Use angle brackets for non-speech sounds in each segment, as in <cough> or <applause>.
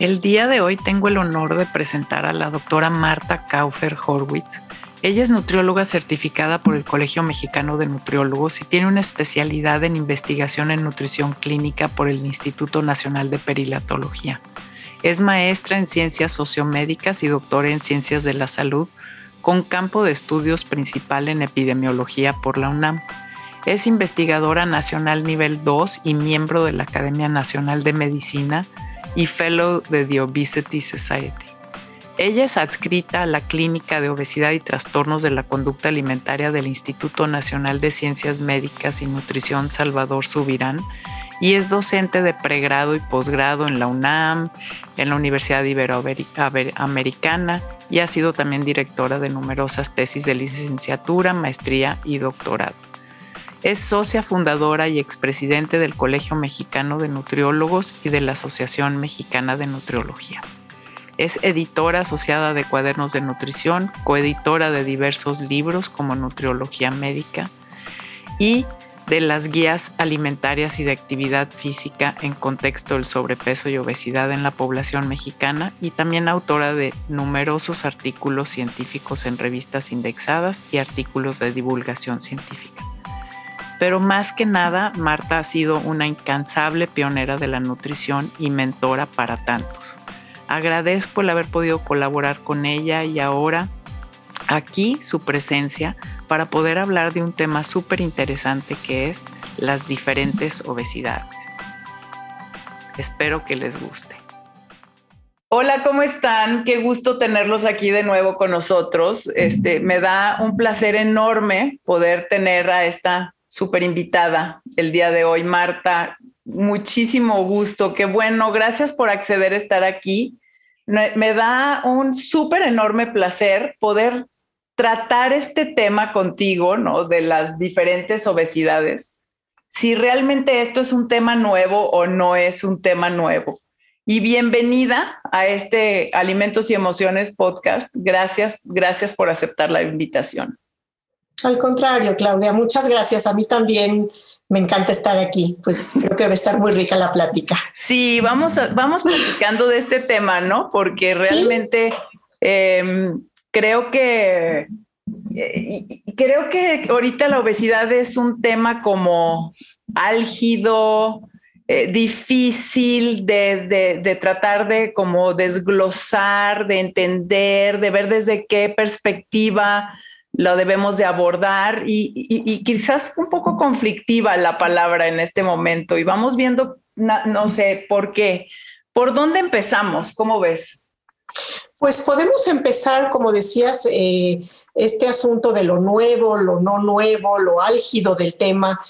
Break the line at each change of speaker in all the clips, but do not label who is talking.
El día de hoy tengo el honor de presentar a la doctora Marta Kaufer Horwitz. Ella es nutrióloga certificada por el Colegio Mexicano de Nutriólogos y tiene una especialidad en investigación en nutrición clínica por el Instituto Nacional de Perilatología. Es maestra en ciencias sociomédicas y doctora en ciencias de la salud, con campo de estudios principal en epidemiología por la UNAM. Es investigadora nacional nivel 2 y miembro de la Academia Nacional de Medicina y Fellow de The Obesity Society. Ella es adscrita a la Clínica de Obesidad y Trastornos de la Conducta Alimentaria del Instituto Nacional de Ciencias Médicas y Nutrición Salvador Subirán y es docente de pregrado y posgrado en la UNAM, en la Universidad Iberoamericana y ha sido también directora de numerosas tesis de licenciatura, maestría y doctorado. Es socia fundadora y expresidente del Colegio Mexicano de Nutriólogos y de la Asociación Mexicana de Nutriología. Es editora asociada de cuadernos de nutrición, coeditora de diversos libros como Nutriología Médica y de las guías alimentarias y de actividad física en contexto del sobrepeso y obesidad en la población mexicana y también autora de numerosos artículos científicos en revistas indexadas y artículos de divulgación científica pero más que nada Marta ha sido una incansable pionera de la nutrición y mentora para tantos. Agradezco el haber podido colaborar con ella y ahora aquí su presencia para poder hablar de un tema súper interesante que es las diferentes obesidades. Espero que les guste. Hola, ¿cómo están? Qué gusto tenerlos aquí de nuevo con nosotros. Este, me da un placer enorme poder tener a esta súper invitada el día de hoy, Marta. Muchísimo gusto, qué bueno, gracias por acceder a estar aquí. Me da un súper enorme placer poder tratar este tema contigo, ¿no? De las diferentes obesidades. Si realmente esto es un tema nuevo o no es un tema nuevo. Y bienvenida a este Alimentos y Emociones podcast. Gracias, gracias por aceptar la invitación.
Al contrario, Claudia, muchas gracias. A mí también me encanta estar aquí. Pues creo que va a estar muy rica la plática.
Sí, vamos, vamos platicando de este tema, ¿no? Porque realmente em, creo que eh, creo que ahorita la obesidad es un tema como álgido, eh, difícil de, de, tratar de como desglosar, de entender, de ver desde qué perspectiva lo debemos de abordar y, quizás un poco conflictiva la palabra en este momento y vamos viendo, no, sé, por qué. ¿Por dónde empezamos? ¿Cómo ves?
Pues podemos empezar, como decías, eh, este asunto de lo nuevo, lo no nuevo, lo álgido del tema.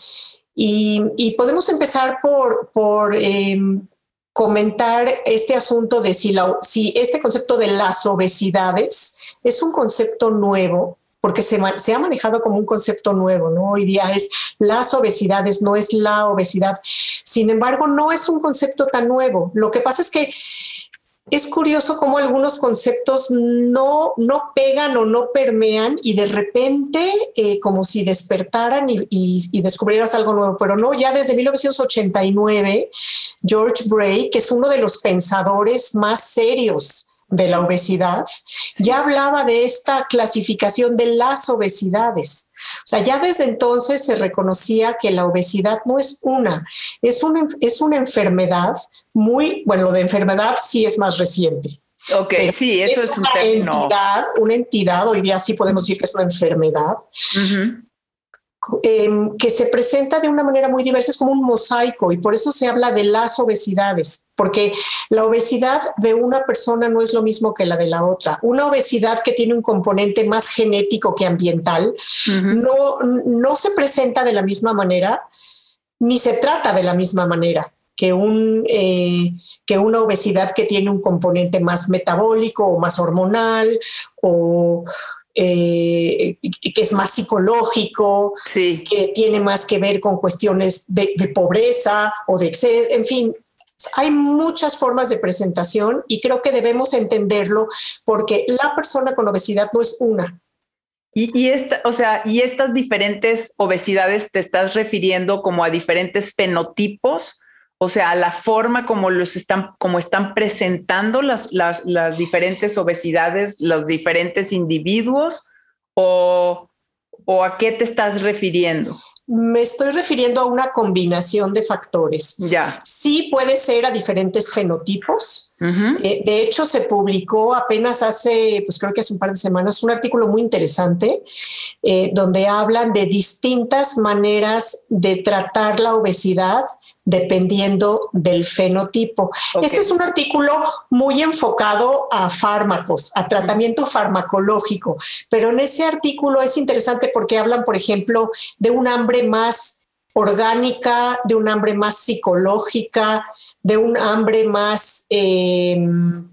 Y, podemos empezar por, por em, comentar este asunto de si, la, si este concepto de las obesidades es un concepto nuevo porque se, ha manejado como un concepto nuevo, ¿no? Hoy día es las obesidades, no es la obesidad. Sin embargo, no es un concepto tan nuevo. Lo que pasa es que es curioso cómo algunos conceptos no, no pegan o no permean y de repente eh, como si despertaran y, y, descubrieras algo nuevo, pero no, ya desde 1989, George Bray, que es uno de los pensadores más serios de la obesidad, ya hablaba de esta clasificación de las obesidades. O sea, ya desde entonces se reconocía que la obesidad no es una, es una, es una enfermedad muy, bueno, lo de enfermedad sí es más reciente.
Ok, sí, eso es, un una
entidad, una entidad, hoy día sí podemos decir que es una enfermedad, Em, que se presenta de una manera muy diversa, es como un mosaico y por eso se habla de las obesidades, porque la obesidad de una persona no es lo mismo que la de la otra. Una obesidad que tiene un componente más genético que ambiental no, no se presenta de la misma manera ni se trata de la misma manera. que, un, eh, que una obesidad que tiene un componente más metabólico o más hormonal o eh, que es más psicológico, que tiene más que ver con cuestiones de, de pobreza o de exceso, en fin, hay muchas formas de presentación y creo que debemos entenderlo porque la persona con obesidad no es una,
y, esta, o sea, y estas diferentes obesidades te estás refiriendo como a diferentes fenotipos, o sea, a la forma como los están, como están presentando las, las, las diferentes obesidades, los diferentes individuos, o, o a qué te estás refiriendo?
Me estoy refiriendo a una combinación de factores.
Ya.
Sí puede ser a diferentes fenotipos. Eh, de hecho, se publicó apenas hace, pues creo que hace un par de semanas, un artículo muy interesante eh, donde hablan de distintas maneras de tratar la obesidad dependiendo del fenotipo. Este es un artículo muy enfocado a fármacos, a tratamiento farmacológico, pero en ese artículo es interesante porque hablan, por ejemplo, de un hambre más orgánica, de un hambre más psicológica, de un hambre más... Em,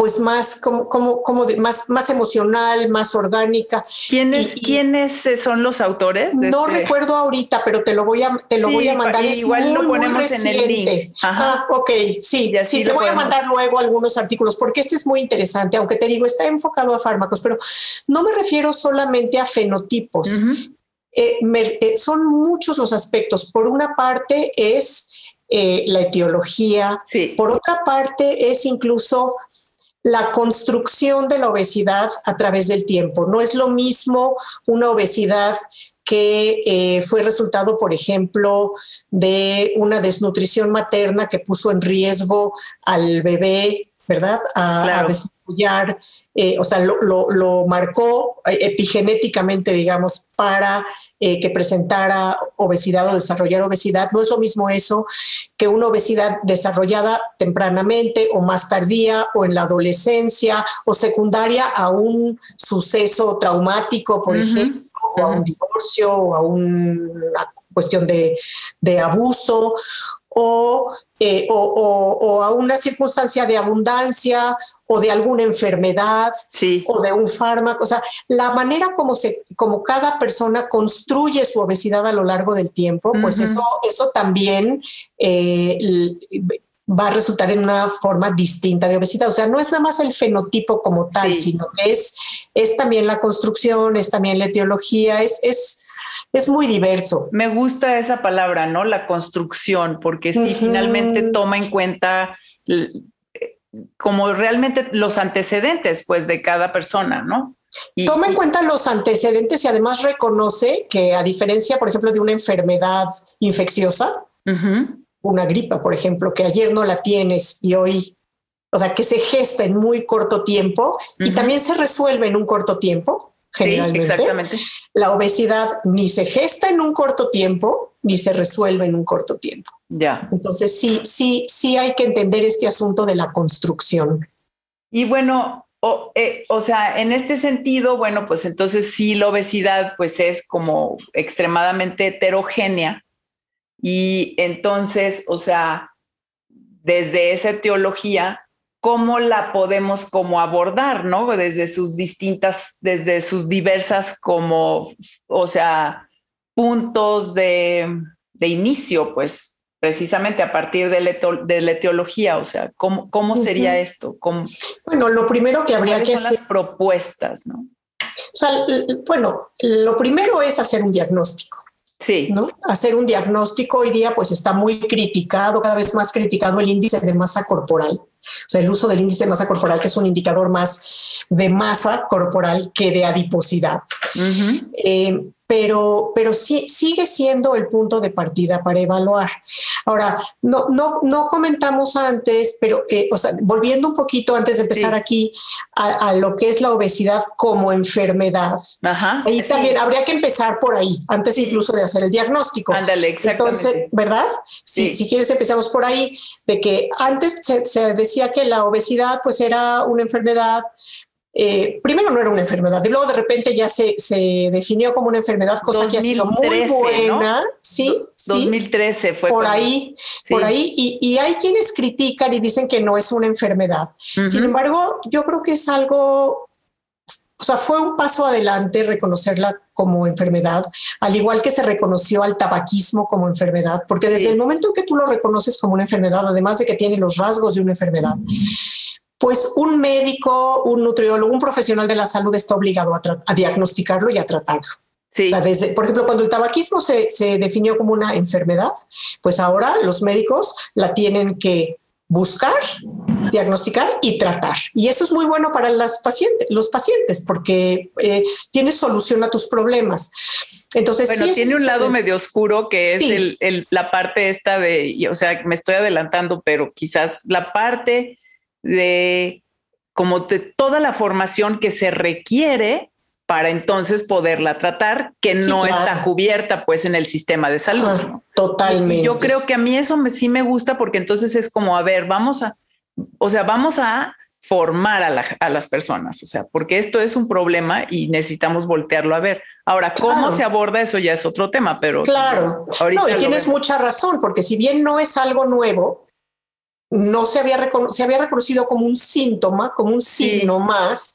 pues más como, como, como más, más emocional, más orgánica.
¿Quiénes, ¿quiénes son los autores?
no este? recuerdo ahorita, pero te lo voy a, te lo voy a mandar. Es igual muy, lo ponemos en el link. Ah, ok, sí, sí, te voy a mandar luego algunos artículos, porque este es muy interesante, aunque te digo, está enfocado a fármacos, pero no me refiero solamente a fenotipos. Eh, eh, son muchos los aspectos. Por una parte es eh, la etiología, por otra parte es incluso la construcción de la obesidad a través del tiempo. No es lo mismo una obesidad que eh, fue resultado, por ejemplo, de una desnutrición materna que puso en riesgo al bebé, ¿verdad? A, eh, o sea, lo, marcó epigenéticamente, digamos, para eh, que presentara obesidad o desarrollar obesidad. No es lo mismo eso que una obesidad desarrollada tempranamente o más tardía o en la adolescencia o secundaria a un suceso traumático, por ejemplo, o a un divorcio o a una cuestión de, abuso eh, o, o, a una circunstancia de abundancia o de alguna enfermedad o de un fármaco. O sea, la manera como, se, como cada persona construye su obesidad a lo largo del tiempo, pues eso, eso también eh, va a resultar en una forma distinta de obesidad. O sea, no es nada más el fenotipo como tal, sino que es, es también la construcción, es también la etiología, es, es, es muy diverso.
Me gusta esa palabra, ¿no? La construcción, porque sí, finalmente toma en cuenta como realmente los antecedentes, pues, de cada persona, ¿no?
Toma en cuenta los antecedentes y además reconoce que a diferencia, por ejemplo, de una enfermedad infecciosa, una gripa, por ejemplo, que ayer no la tienes y hoy, o sea, que se gesta en muy corto tiempo y también se resuelve en un corto tiempo, generalmente. Sí, exactamente. La obesidad ni se gesta en un corto tiempo ni se resuelve en un corto tiempo.
Ya.
Entonces sí, sí, sí hay que entender este asunto de la construcción.
Y bueno, o, eh, o, sea, en este sentido, bueno, pues entonces sí la obesidad pues es como extremadamente heterogénea y entonces, o sea, desde esa teología, ¿cómo la podemos como abordar, no? Desde sus distintas, desde sus diversas como, o sea, puntos de, de inicio, pues precisamente a partir de, la etiología, o sea, ¿cómo, cómo sería esto?
bueno, lo primero que habría que
hacer... las propuestas, ¿no?
O sea, bueno, lo primero es hacer un diagnóstico.
Sí.
¿no? Hacer un diagnóstico hoy día pues está muy criticado, cada vez más criticado el índice de masa corporal. O sea, el uso del índice de masa corporal, que es un indicador más de masa corporal que de adiposidad pero, pero sí, sigue siendo el punto de partida para evaluar. Ahora, no, no, no comentamos antes, pero eh, o sea, volviendo un poquito antes de empezar aquí a, lo que es la obesidad como enfermedad.
Ajá,
ahí también habría que empezar por ahí, antes incluso de hacer el diagnóstico.
Ándale, exactamente.
Entonces, ¿verdad? Si, si quieres empezamos por ahí, de que antes se, se decía que la obesidad pues era una enfermedad eh, primero no era una enfermedad y luego de repente ya se, se definió como una enfermedad, cosa que ha sido muy buena. Sí,
2013 fue
por ahí, por ahí. Y, y, hay quienes critican y dicen que no es una enfermedad. Sin embargo, yo creo que es algo o sea, fue un paso adelante reconocerla como enfermedad, al igual que se reconoció al tabaquismo como enfermedad, porque desde el momento en que tú lo reconoces como una enfermedad, además de que tiene los rasgos de una enfermedad, pues un médico, un nutriólogo, un profesional de la salud está obligado a, diagnosticarlo y a tratarlo. Sí. por ejemplo, cuando el tabaquismo se, se definió como una enfermedad, pues ahora los médicos la tienen que buscar, diagnosticar y tratar. Y eso es muy bueno para las pacientes, los pacientes porque eh, tienes solución a tus problemas. Entonces,
bueno, tiene un lado medio oscuro que es el, la parte esta de, o sea, me estoy adelantando, pero quizás la parte de como de toda la formación que se requiere para entonces poderla tratar, que no está cubierta pues en el sistema de salud.
Totalmente.
yo creo que a mí eso me, sí me gusta porque entonces es como, a ver, vamos a, o sea, vamos a formar a, las personas, o sea, porque esto es un problema y necesitamos voltearlo a ver. Ahora, ¿cómo se aborda eso ya es otro tema, pero...
Claro, no, y tienes mucha razón, porque si bien no es algo nuevo, no se había, se había reconocido como un síntoma, como un signo más,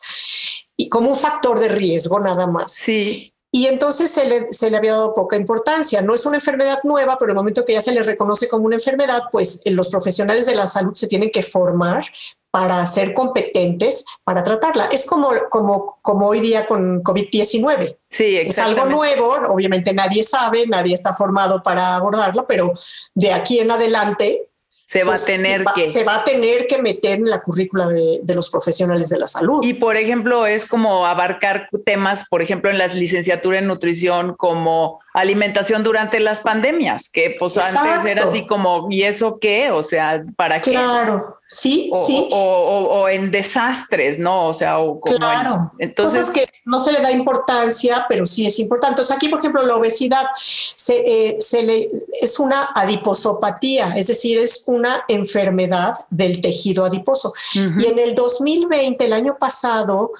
y como un factor de riesgo nada más.
Sí.
Y entonces se le, se le, había dado poca importancia. No es una enfermedad nueva, pero el momento que ya se le reconoce como una enfermedad, pues eh, los profesionales de la salud se tienen que formar para ser competentes para tratarla. Es como, como, como hoy día con COVID-19.
Sí,
Es algo nuevo, obviamente nadie sabe, nadie está formado para abordarlo, pero de aquí en adelante
se va a tener que...
Se va a tener que meter en la currícula de, los profesionales de la salud.
Y por ejemplo, es como abarcar temas, por ejemplo, en la licenciatura en nutrición como alimentación durante las pandemias, que pues antes era así como, ¿y eso qué? O sea, ¿para qué?
Claro. Sí, sí.
O, en desastres, ¿no? O sea, o
como claro. entonces que no se le da importancia, pero sí es importante. Entonces aquí, por ejemplo, la obesidad se, eh, se le, es una adiposopatía, es decir, es una enfermedad del tejido adiposo. Y en el 2020, el año pasado,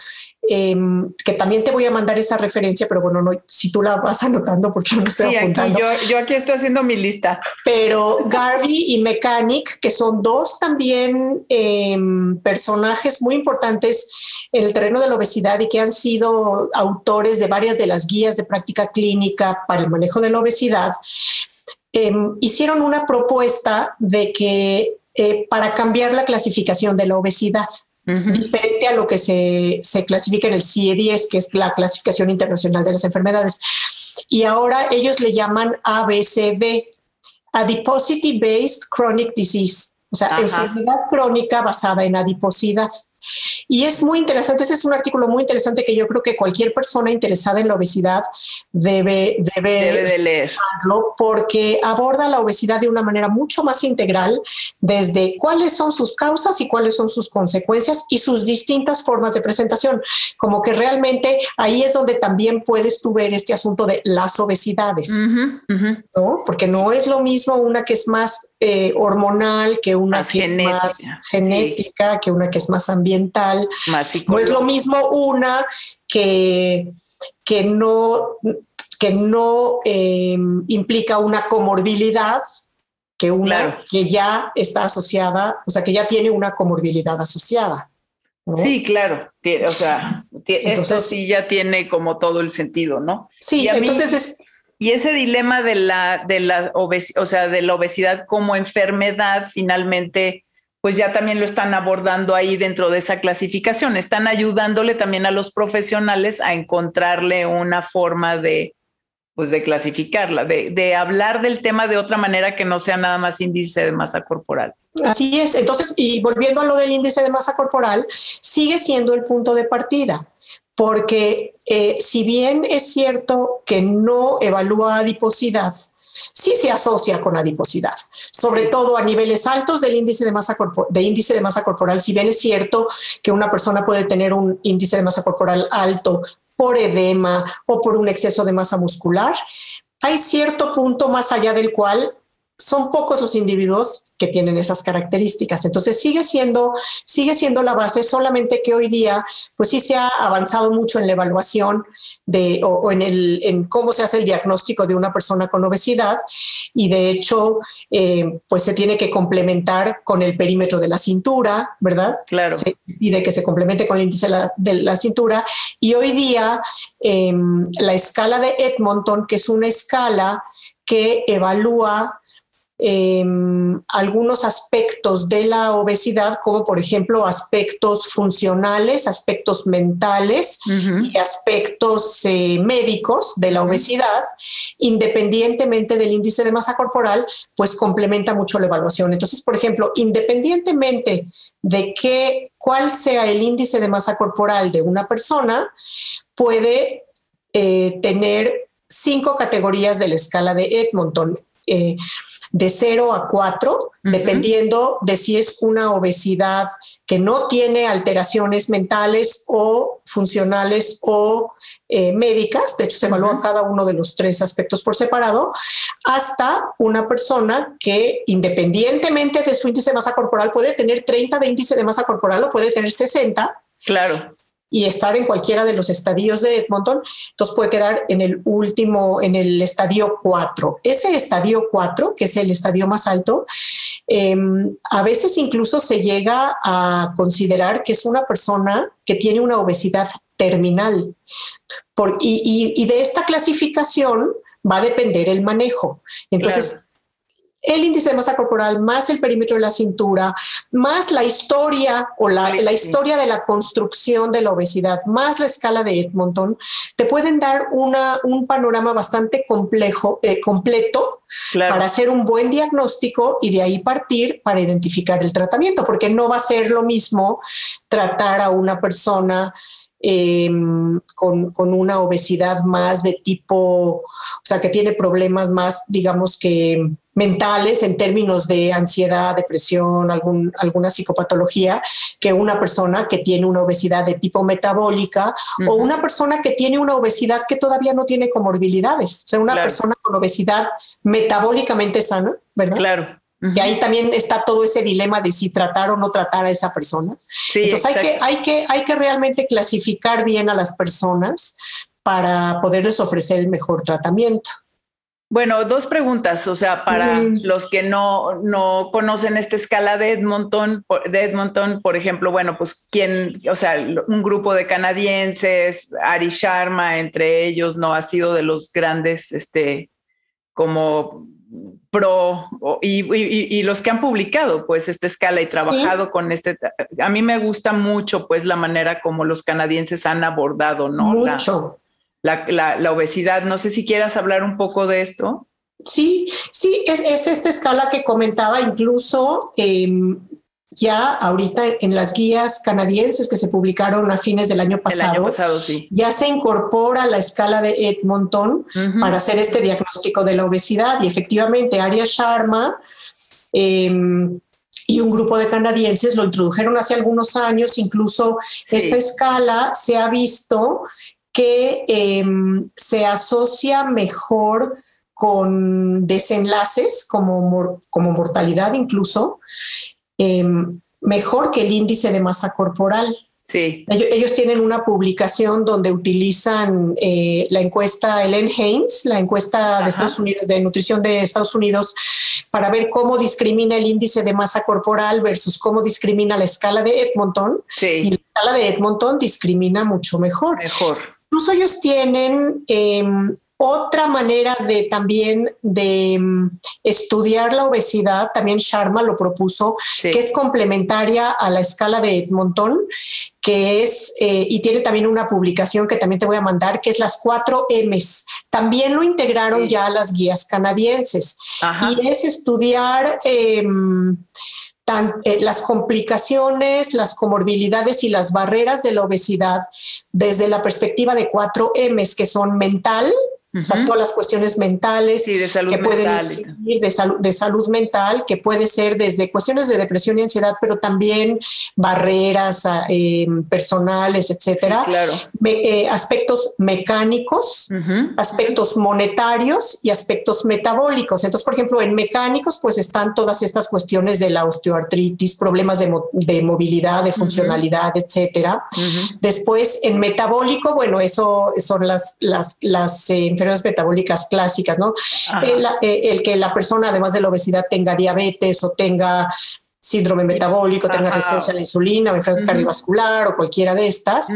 Em, que también te voy a mandar esa referencia, pero bueno, no, si tú la vas anotando porque no estoy sí, apuntando.
Aquí, yo, aquí estoy haciendo mi lista.
Pero Garvey y Mechanic, que son dos también em, personajes muy importantes en el terreno de la obesidad y que han sido autores de varias de las guías de práctica clínica para el manejo de la obesidad, em, hicieron una propuesta de que eh, para cambiar la clasificación de la obesidad diferente a lo que se, se clasifica en el CIE-10, que es la clasificación internacional de las enfermedades. Y ahora ellos le llaman ABCD, Adiposity Based Chronic Disease, o sea, enfermedad crónica basada en adiposidad. Y es muy interesante, ese es un artículo muy interesante que yo creo que cualquier persona interesada en la obesidad debe,
debe, de leer.
porque aborda la obesidad de una manera mucho más integral desde cuáles son sus causas y cuáles son sus consecuencias y sus distintas formas de presentación. Como que realmente ahí es donde también puedes tú ver este asunto de las obesidades, ¿no? Porque no es lo mismo una que es más eh, hormonal que una que es más genética, que una que es más ambiental no es lo mismo una que, que no, que no em, implica una comorbilidad que una que ya está asociada, o sea, que ya tiene una comorbilidad asociada.
Sí, claro. O sea, esto sí ya tiene como todo el sentido, ¿no?
Sí, entonces es,
y ese dilema de la, de la obesidad, o sea, de la obesidad como enfermedad, finalmente pues ya también lo están abordando ahí dentro de esa clasificación. Están ayudándole también a los profesionales a encontrarle una forma de, pues de clasificarla, de, hablar del tema de otra manera que no sea nada más índice de masa corporal.
Así es. Entonces, y volviendo a lo del índice de masa corporal, sigue siendo el punto de partida, porque eh, si bien es cierto que no evalúa adiposidad, sí se asocia con adiposidad, sobre todo a niveles altos del índice de masa, de índice de masa corporal. Si bien es cierto que una persona puede tener un índice de masa corporal alto por edema o por un exceso de masa muscular, hay cierto punto más allá del cual son pocos los individuos que tienen esas características. Entonces sigue siendo, sigue siendo la base, solamente que hoy día, pues sí se ha avanzado mucho en la evaluación de, o, en, el, en cómo se hace el diagnóstico de una persona con obesidad y de hecho, eh, pues se tiene que complementar con el perímetro de la cintura, ¿verdad?
Claro.
Se pide que se complemente con el índice de la, cintura y hoy día em, la escala de Edmonton, que es una escala que evalúa Em, algunos aspectos de la obesidad, como por ejemplo aspectos funcionales, aspectos mentales y aspectos eh, médicos de la obesidad, independientemente del índice de masa corporal, pues complementa mucho la evaluación. Entonces, por ejemplo, independientemente de que, cuál sea el índice de masa corporal de una persona, puede eh, tener cinco categorías de la escala de Edmonton. Eh, de 0 a 4, dependiendo de si es una obesidad que no tiene alteraciones mentales o funcionales o eh, médicas, de hecho se evalúa cada uno de los tres aspectos por separado, hasta una persona que independientemente de su índice de masa corporal puede tener 30 de índice de masa corporal o puede tener 60.
Claro
y estar en cualquiera de los estadios de Edmonton, entonces puede quedar en el último, en el estadio 4. Ese estadio 4, que es el estadio más alto, em, a veces incluso se llega a considerar que es una persona que tiene una obesidad terminal. Y, de esta clasificación va a depender el manejo. Entonces, el índice de masa corporal más el perímetro de la cintura, más la historia o la, historia de la construcción de la obesidad, más la escala de Edmonton, te pueden dar una, un panorama bastante complejo, eh, completo para hacer un buen diagnóstico y de ahí partir para identificar el tratamiento, porque no va a ser lo mismo tratar a una persona Em, con, una obesidad más de tipo, o sea, que tiene problemas más, digamos que mentales en términos de ansiedad, depresión, algún, alguna psicopatología, que una persona que tiene una obesidad de tipo metabólica o una persona que tiene una obesidad que todavía no tiene comorbilidades, o sea, una persona con obesidad metabólicamente sana, ¿verdad?
Claro.
Y ahí también está todo ese dilema de si tratar o no tratar a esa persona. Entonces hay que, hay, que, hay que realmente clasificar bien a las personas para poderles ofrecer el mejor tratamiento.
Bueno, dos preguntas, o sea, para los que no, no conocen esta escala de Edmonton, de Edmonton, por ejemplo, bueno, pues quién, o sea, un grupo de canadienses, Ari Sharma, entre ellos, no ha sido de los grandes, este, como pro y, los que han publicado pues esta escala y trabajado con este, a mí me gusta mucho pues la manera como los canadienses han abordado, ¿no?
Mucho.
La, la, obesidad. No sé si quieras hablar un poco de esto.
Sí, sí, es, es esta escala que comentaba, incluso em, ya ahorita en las guías canadienses que se publicaron a fines del año pasado, ya se incorpora la escala de Edmonton para hacer este diagnóstico de la obesidad. Y efectivamente Arya Sharma em, y un grupo de canadienses lo introdujeron hace algunos años, incluso esta escala se ha visto que em, se asocia mejor con desenlaces como, como mortalidad incluso, Em, mejor que el índice de masa corporal.
Sí.
Ellos, tienen una publicación donde utilizan eh, la encuesta Ellen Haynes, la encuesta de Estados Unidos, de nutrición de Estados Unidos, para ver cómo discrimina el índice de masa corporal versus cómo discrimina la escala de Edmonton.
Sí.
Y la escala de Edmonton discrimina mucho mejor.
Mejor.
Incluso ellos tienen em, otra manera de también de mm, estudiar la obesidad, también Sharma lo propuso, que es complementaria a la escala de Edmonton, que es, eh, y tiene también una publicación que también te voy a mandar, que es las cuatro M's. También lo integraron ya a las guías canadienses. Y es estudiar... Eh, las complicaciones, las comorbilidades y las barreras de la obesidad desde la perspectiva de cuatro M's, que son mental, o sea, todas las cuestiones mentales
de salud
que pueden incidir de, salud, de salud mental, que puede ser desde cuestiones de depresión y ansiedad, pero también barreras ah, em, personales, etcétera.
claro.
Eh, aspectos mecánicos, aspectos monetarios y aspectos metabólicos. Entonces, por ejemplo, en mecánicos, pues están todas estas cuestiones de la osteoartritis, problemas de, de movilidad, de funcionalidad, etcétera. Después, en metabólico, bueno, eso son las, las, las eh, enfermedades metabólicas clásicas, ¿no? Eh, el, que la persona, además de la obesidad, tenga diabetes o tenga síndrome metabólico, tenga resistencia a la insulina o enfermedad cardiovascular o cualquiera de estas,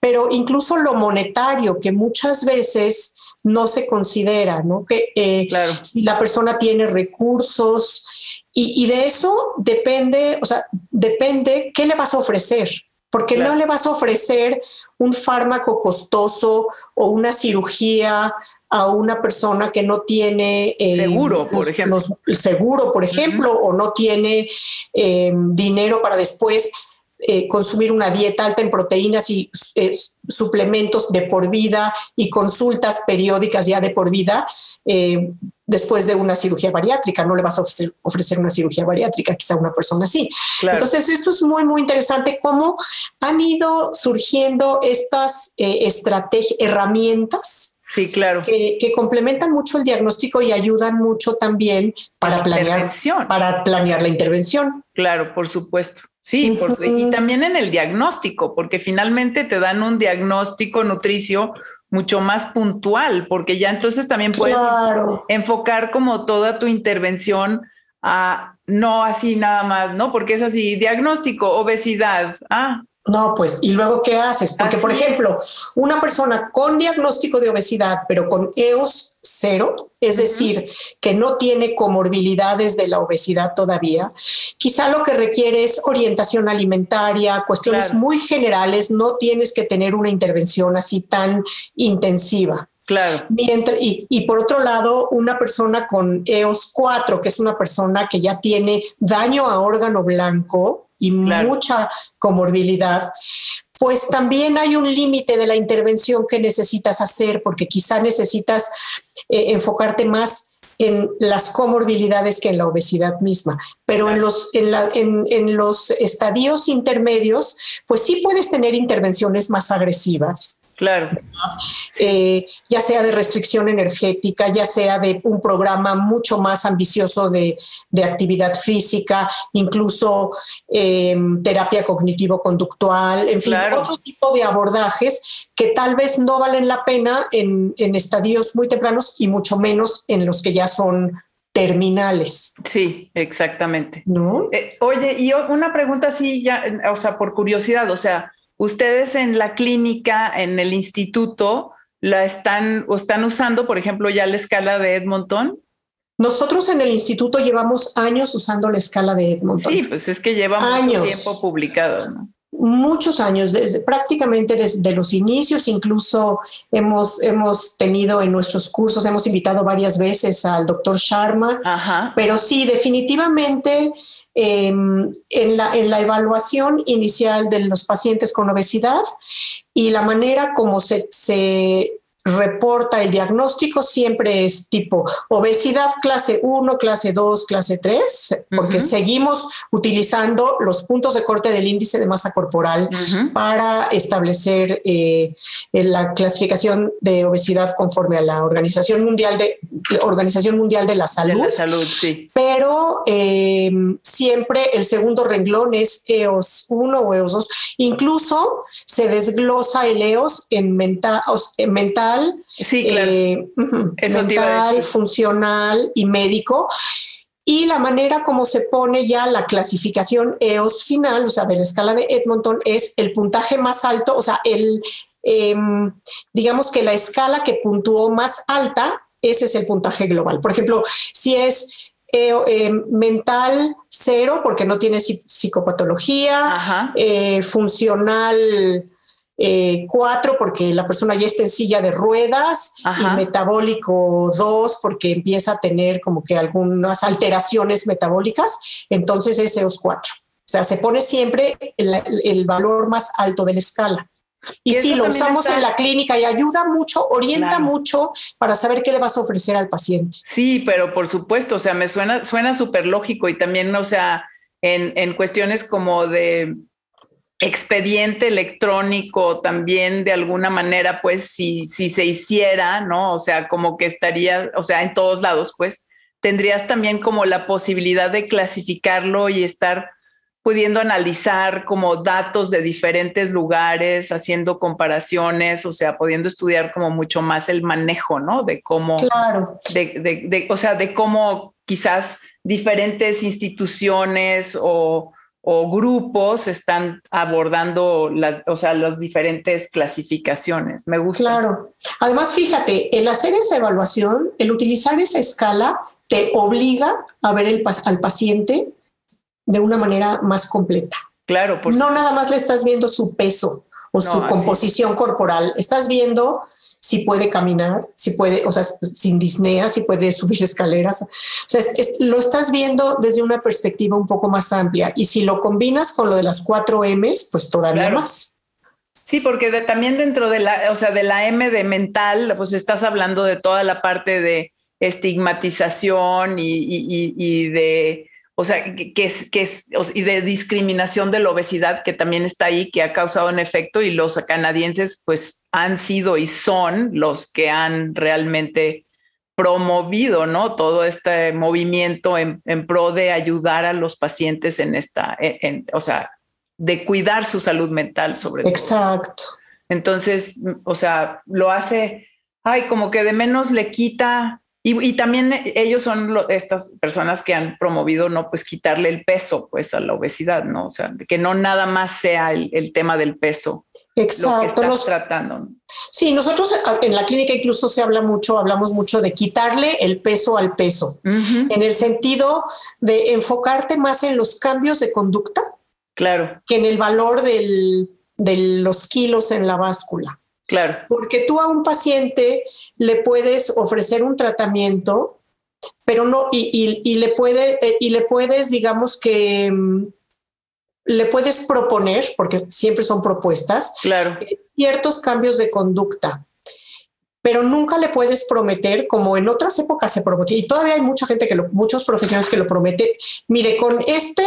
pero incluso lo monetario, que muchas veces no se considera, ¿no? Que eh, si la persona tiene recursos y, de eso depende, o sea, depende qué le vas a ofrecer, porque no le vas a ofrecer un fármaco costoso o una cirugía a una persona que no tiene
eh, seguro, por ejemplo,
seguro, por ejemplo, o no tiene eh, dinero para después eh, consumir una dieta alta en proteínas y suplementos de por vida y consultas periódicas ya de por vida después de una cirugía bariátrica. No le vas a ofrecer, una cirugía bariátrica quizá a una persona así. Entonces, esto es muy, muy interesante cómo han ido surgiendo estas estrategias, herramientas
Sí, claro.
Que, complementan mucho el diagnóstico y ayudan mucho también para planear, para planear la intervención.
Claro, por supuesto. Sí, y también en el diagnóstico, porque finalmente te dan un diagnóstico nutricio mucho más puntual, porque ya entonces también puedes enfocar como toda tu intervención a no así nada más, ¿no? Porque es así, diagnóstico, obesidad, ah,
no, pues, ¿y luego qué haces? Porque, por ejemplo, una persona con diagnóstico de obesidad, pero con EOS cero, es decir, que no tiene comorbilidades de la obesidad todavía, quizá lo que requiere es orientación alimentaria, cuestiones muy generales, no tienes que tener una intervención así tan intensiva.
Claro.
y, y, por otro lado, una persona con EOS 4, que es una persona que ya tiene daño a órgano blanco, y mucha comorbilidad, pues también hay un límite de la intervención que necesitas hacer, porque quizá necesitas eh, enfocarte más en las comorbilidades que en la obesidad misma. Pero en, los, en, en, los estadios intermedios, pues sí puedes tener intervenciones más agresivas.
Claro.
Eh, ya sea de restricción energética, ya sea de un programa mucho más ambicioso de, actividad física, incluso em, terapia cognitivo-conductual, en fin, otro tipo de abordajes que tal vez no valen la pena en, estadios muy tempranos y mucho menos en los que ya son terminales.
Sí, exactamente.
¿No?
Eh, oye, y una pregunta así ya, o sea, por curiosidad, o sea, ustedes en la clínica, en el instituto, la están o están usando, por ejemplo, ya la escala de Edmonton.
Nosotros en el instituto llevamos años usando la escala de Edmonton.
Sí, pues es que lleva mucho tiempo publicado, ¿no?
Muchos años, desde, prácticamente desde los inicios, incluso hemos, hemos tenido en nuestros cursos, hemos invitado varias veces al doctor Sharma, pero sí, definitivamente Em, en, la, en la evaluación inicial de los pacientes con obesidad y la manera como se, se reporta el diagnóstico siempre es tipo obesidad clase 1, clase 2, clase 3, porque seguimos utilizando los puntos de corte del índice de masa corporal para establecer eh, la clasificación de obesidad conforme a la Organización Mundial de, Organización Mundial de la Salud.
la salud, sí.
Pero eh, siempre el segundo renglón es EOS 1 o EOS 2. Incluso se desglosa el EOS en mental, en mental
sí, claro.
Eh, mental, funcional y médico. Y la manera como se pone ya la clasificación EOS final, o sea, de la escala de Edmonton, es el puntaje más alto, o sea, el, em, digamos que la escala que puntuó más alta, ese es el puntaje global. Por ejemplo, si es eh, em, mental cero, porque no tiene psicopatología, eh, funcional eh, cuatro porque la persona ya está en silla de ruedas y metabólico dos porque empieza a tener como que algunas alteraciones metabólicas, entonces es EOS cuatro. O sea, se pone siempre el, valor más alto de la escala. Y sí, lo usamos en la clínica y ayuda mucho, orienta mucho para saber qué le vas a ofrecer al paciente.
Sí, pero por supuesto, o sea, me suena suena súper lógico y también, o sea, en, en cuestiones como de expediente electrónico también de alguna manera, pues si, si se hiciera, ¿no? O sea, como que estaría, o sea, en todos lados, pues tendrías también como la posibilidad de clasificarlo y estar pudiendo analizar como datos de diferentes lugares, haciendo comparaciones, o sea, pudiendo estudiar como mucho más el manejo, ¿no? De cómo,
claro.
de, de, de, o sea, de cómo quizás diferentes instituciones o, o grupos están abordando las, o sea, las diferentes clasificaciones. Me gusta.
Claro. Además, fíjate, el hacer esa evaluación, el utilizar esa escala, te obliga a ver el, al paciente de una manera más completa.
Claro,
por no nada más le estás viendo su peso o su composición corporal, estás viendo si puede caminar, si puede, o sea, sin disnea, si puede subir <laughs> escaleras. O sea, lo estás viendo desde una perspectiva un poco más amplia. Y si lo combinas con lo de las cuatro M's, pues todavía más.
Sí, porque también dentro de la, o sea, de la M de mental, pues estás hablando de toda la parte de estigmatización y de o sea, que, es, que es, y de discriminación de la obesidad que también está ahí, que ha causado un efecto y los canadienses pues han sido y son los que han realmente promovido, ¿no? Todo este movimiento en, pro de ayudar a los pacientes en esta, en, o sea, de cuidar su salud mental sobre
todo. Exacto.
Entonces, o sea, lo hace, ay, como que de menos le quita y, también ellos son estas personas que han promovido, ¿no? Pues quitarle el peso, pues, a la obesidad, ¿no? O sea, que no nada más sea el, tema del peso.
Exacto.
Lo que tratando.
Sí, nosotros en la clínica incluso se habla mucho, hablamos mucho de quitarle el peso al peso, en el sentido de enfocarte más en los cambios de conducta.
Claro.
Que en el valor del, de los kilos en la báscula.
Claro.
Porque tú a un paciente le puedes ofrecer un tratamiento, pero no, y, le, puede, eh, y le puedes, digamos que, mm, le puedes proponer, porque siempre son propuestas,
claro.
Eh, ciertos cambios de conducta, pero nunca le puedes prometer, como en otras épocas se prometía, y todavía hay mucha gente que lo, muchos profesionales que lo prometen, mire, con este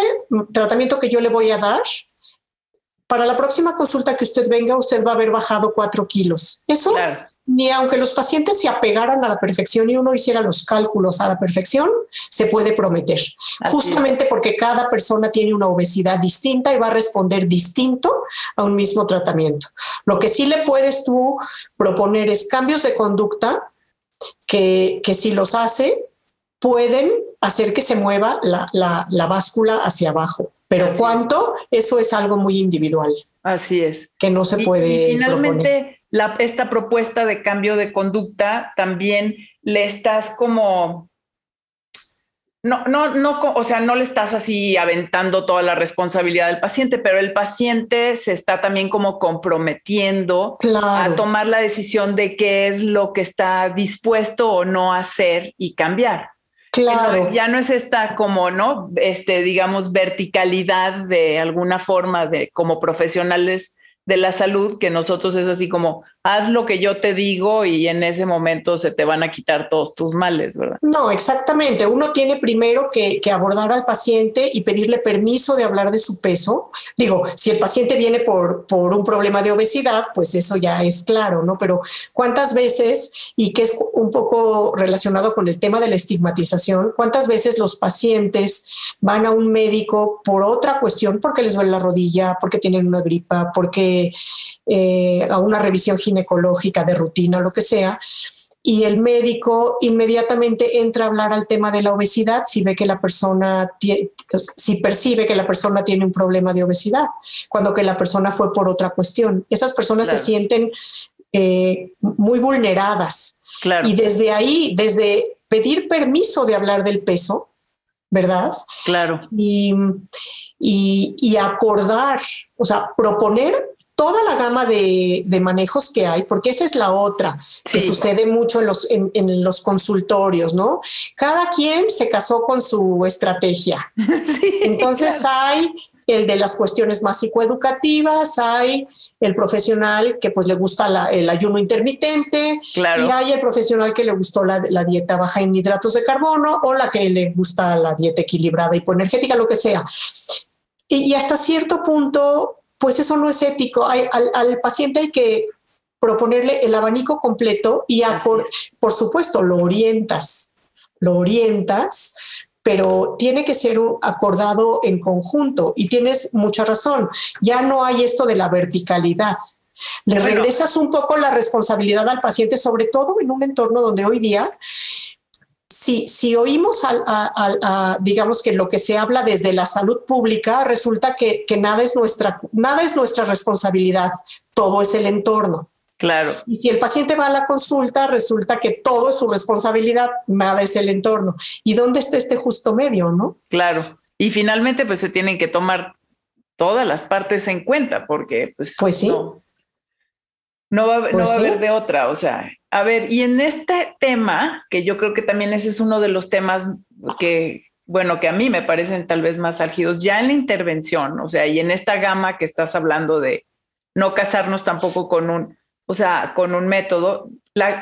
tratamiento que yo le voy a dar, para la próxima consulta que usted venga, usted va a haber bajado cuatro kilos. Eso, ni aunque los pacientes se apegaran a la perfección y uno hiciera los cálculos a la perfección, se puede prometer. Justamente porque cada persona tiene una obesidad distinta y va a responder distinto a un mismo tratamiento. Lo que sí le puedes tú proponer es cambios de conducta que, que si los hace, pueden hacer que se mueva la, la, la báscula hacia abajo. Pero cuánto, eso es algo muy individual.
Así es.
Que no se puede.
Y, finalmente, La, esta propuesta de cambio de conducta también le estás como. No, no, no, o sea, no le estás así aventando toda la responsabilidad del paciente, pero el paciente se está también como comprometiendo a tomar la decisión de qué es lo que está dispuesto o no a hacer y cambiar.
Claro.
ya no es esta como, ¿no? Este, digamos, verticalidad de alguna forma de como profesionales de la salud, que nosotros es así como, haz lo que yo te digo y en ese momento se te van a quitar todos tus males, ¿verdad?
No, exactamente. Uno tiene primero que, abordar al paciente y pedirle permiso de hablar de su peso. Digo, si el paciente viene por, un problema de obesidad, pues eso ya es claro, ¿no? Pero ¿cuántas veces, y que es un poco relacionado con el tema de la estigmatización, cuántas veces los pacientes van a un médico por otra cuestión, porque les duele la rodilla, porque tienen una gripa, porque eh, a una revisión ginecológica de rutina, lo que sea, y el médico inmediatamente entra a hablar al tema de la obesidad si ve que la persona si percibe que la persona tiene un problema de obesidad, cuando que la persona fue por otra cuestión. Esas personas se sienten eh, muy vulneradas. Y desde ahí, desde pedir permiso de hablar del peso, ¿verdad?
Claro.
Y, y acordar, o sea, proponer toda la gama de, manejos que hay, porque esa es la otra que sucede mucho en los, en, los consultorios, ¿no? Cada quien se casó con su estrategia. <laughs> Entonces hay el de las cuestiones más psicoeducativas, hay el profesional que pues le gusta el ayuno intermitente, y hay el profesional que le gustó la, dieta baja en hidratos de carbono o la que le gusta la dieta equilibrada hipoenergética, lo que sea. Y, hasta cierto punto, pues eso no es ético. al, al paciente hay que proponerle el abanico completo y por, por supuesto lo orientas, lo orientas, pero tiene que ser acordado en conjunto y tienes mucha razón. Ya no hay esto de la verticalidad. Le regresas un poco la responsabilidad al paciente, sobre todo en un entorno donde hoy día si, si, oímos, a, digamos que lo que se habla desde la salud pública, resulta que, que, nada, es nuestra, nada es nuestra responsabilidad, todo es el entorno.
Claro.
Y si el paciente va a la consulta, resulta que todo es su responsabilidad, nada es el entorno. ¿Y dónde está este justo medio, no?
Claro. Y finalmente, pues se tienen que tomar todas las partes en cuenta, porque pues,
pues sí.
no, va, no va a haber pues de otra. O sea, a ver, y en este tema, que yo creo que también ese es uno de los temas que, bueno, que a mí me parecen tal vez más álgidos, ya en la intervención, o sea, y en esta gama que estás hablando de no casarnos tampoco con un o sea, con un método,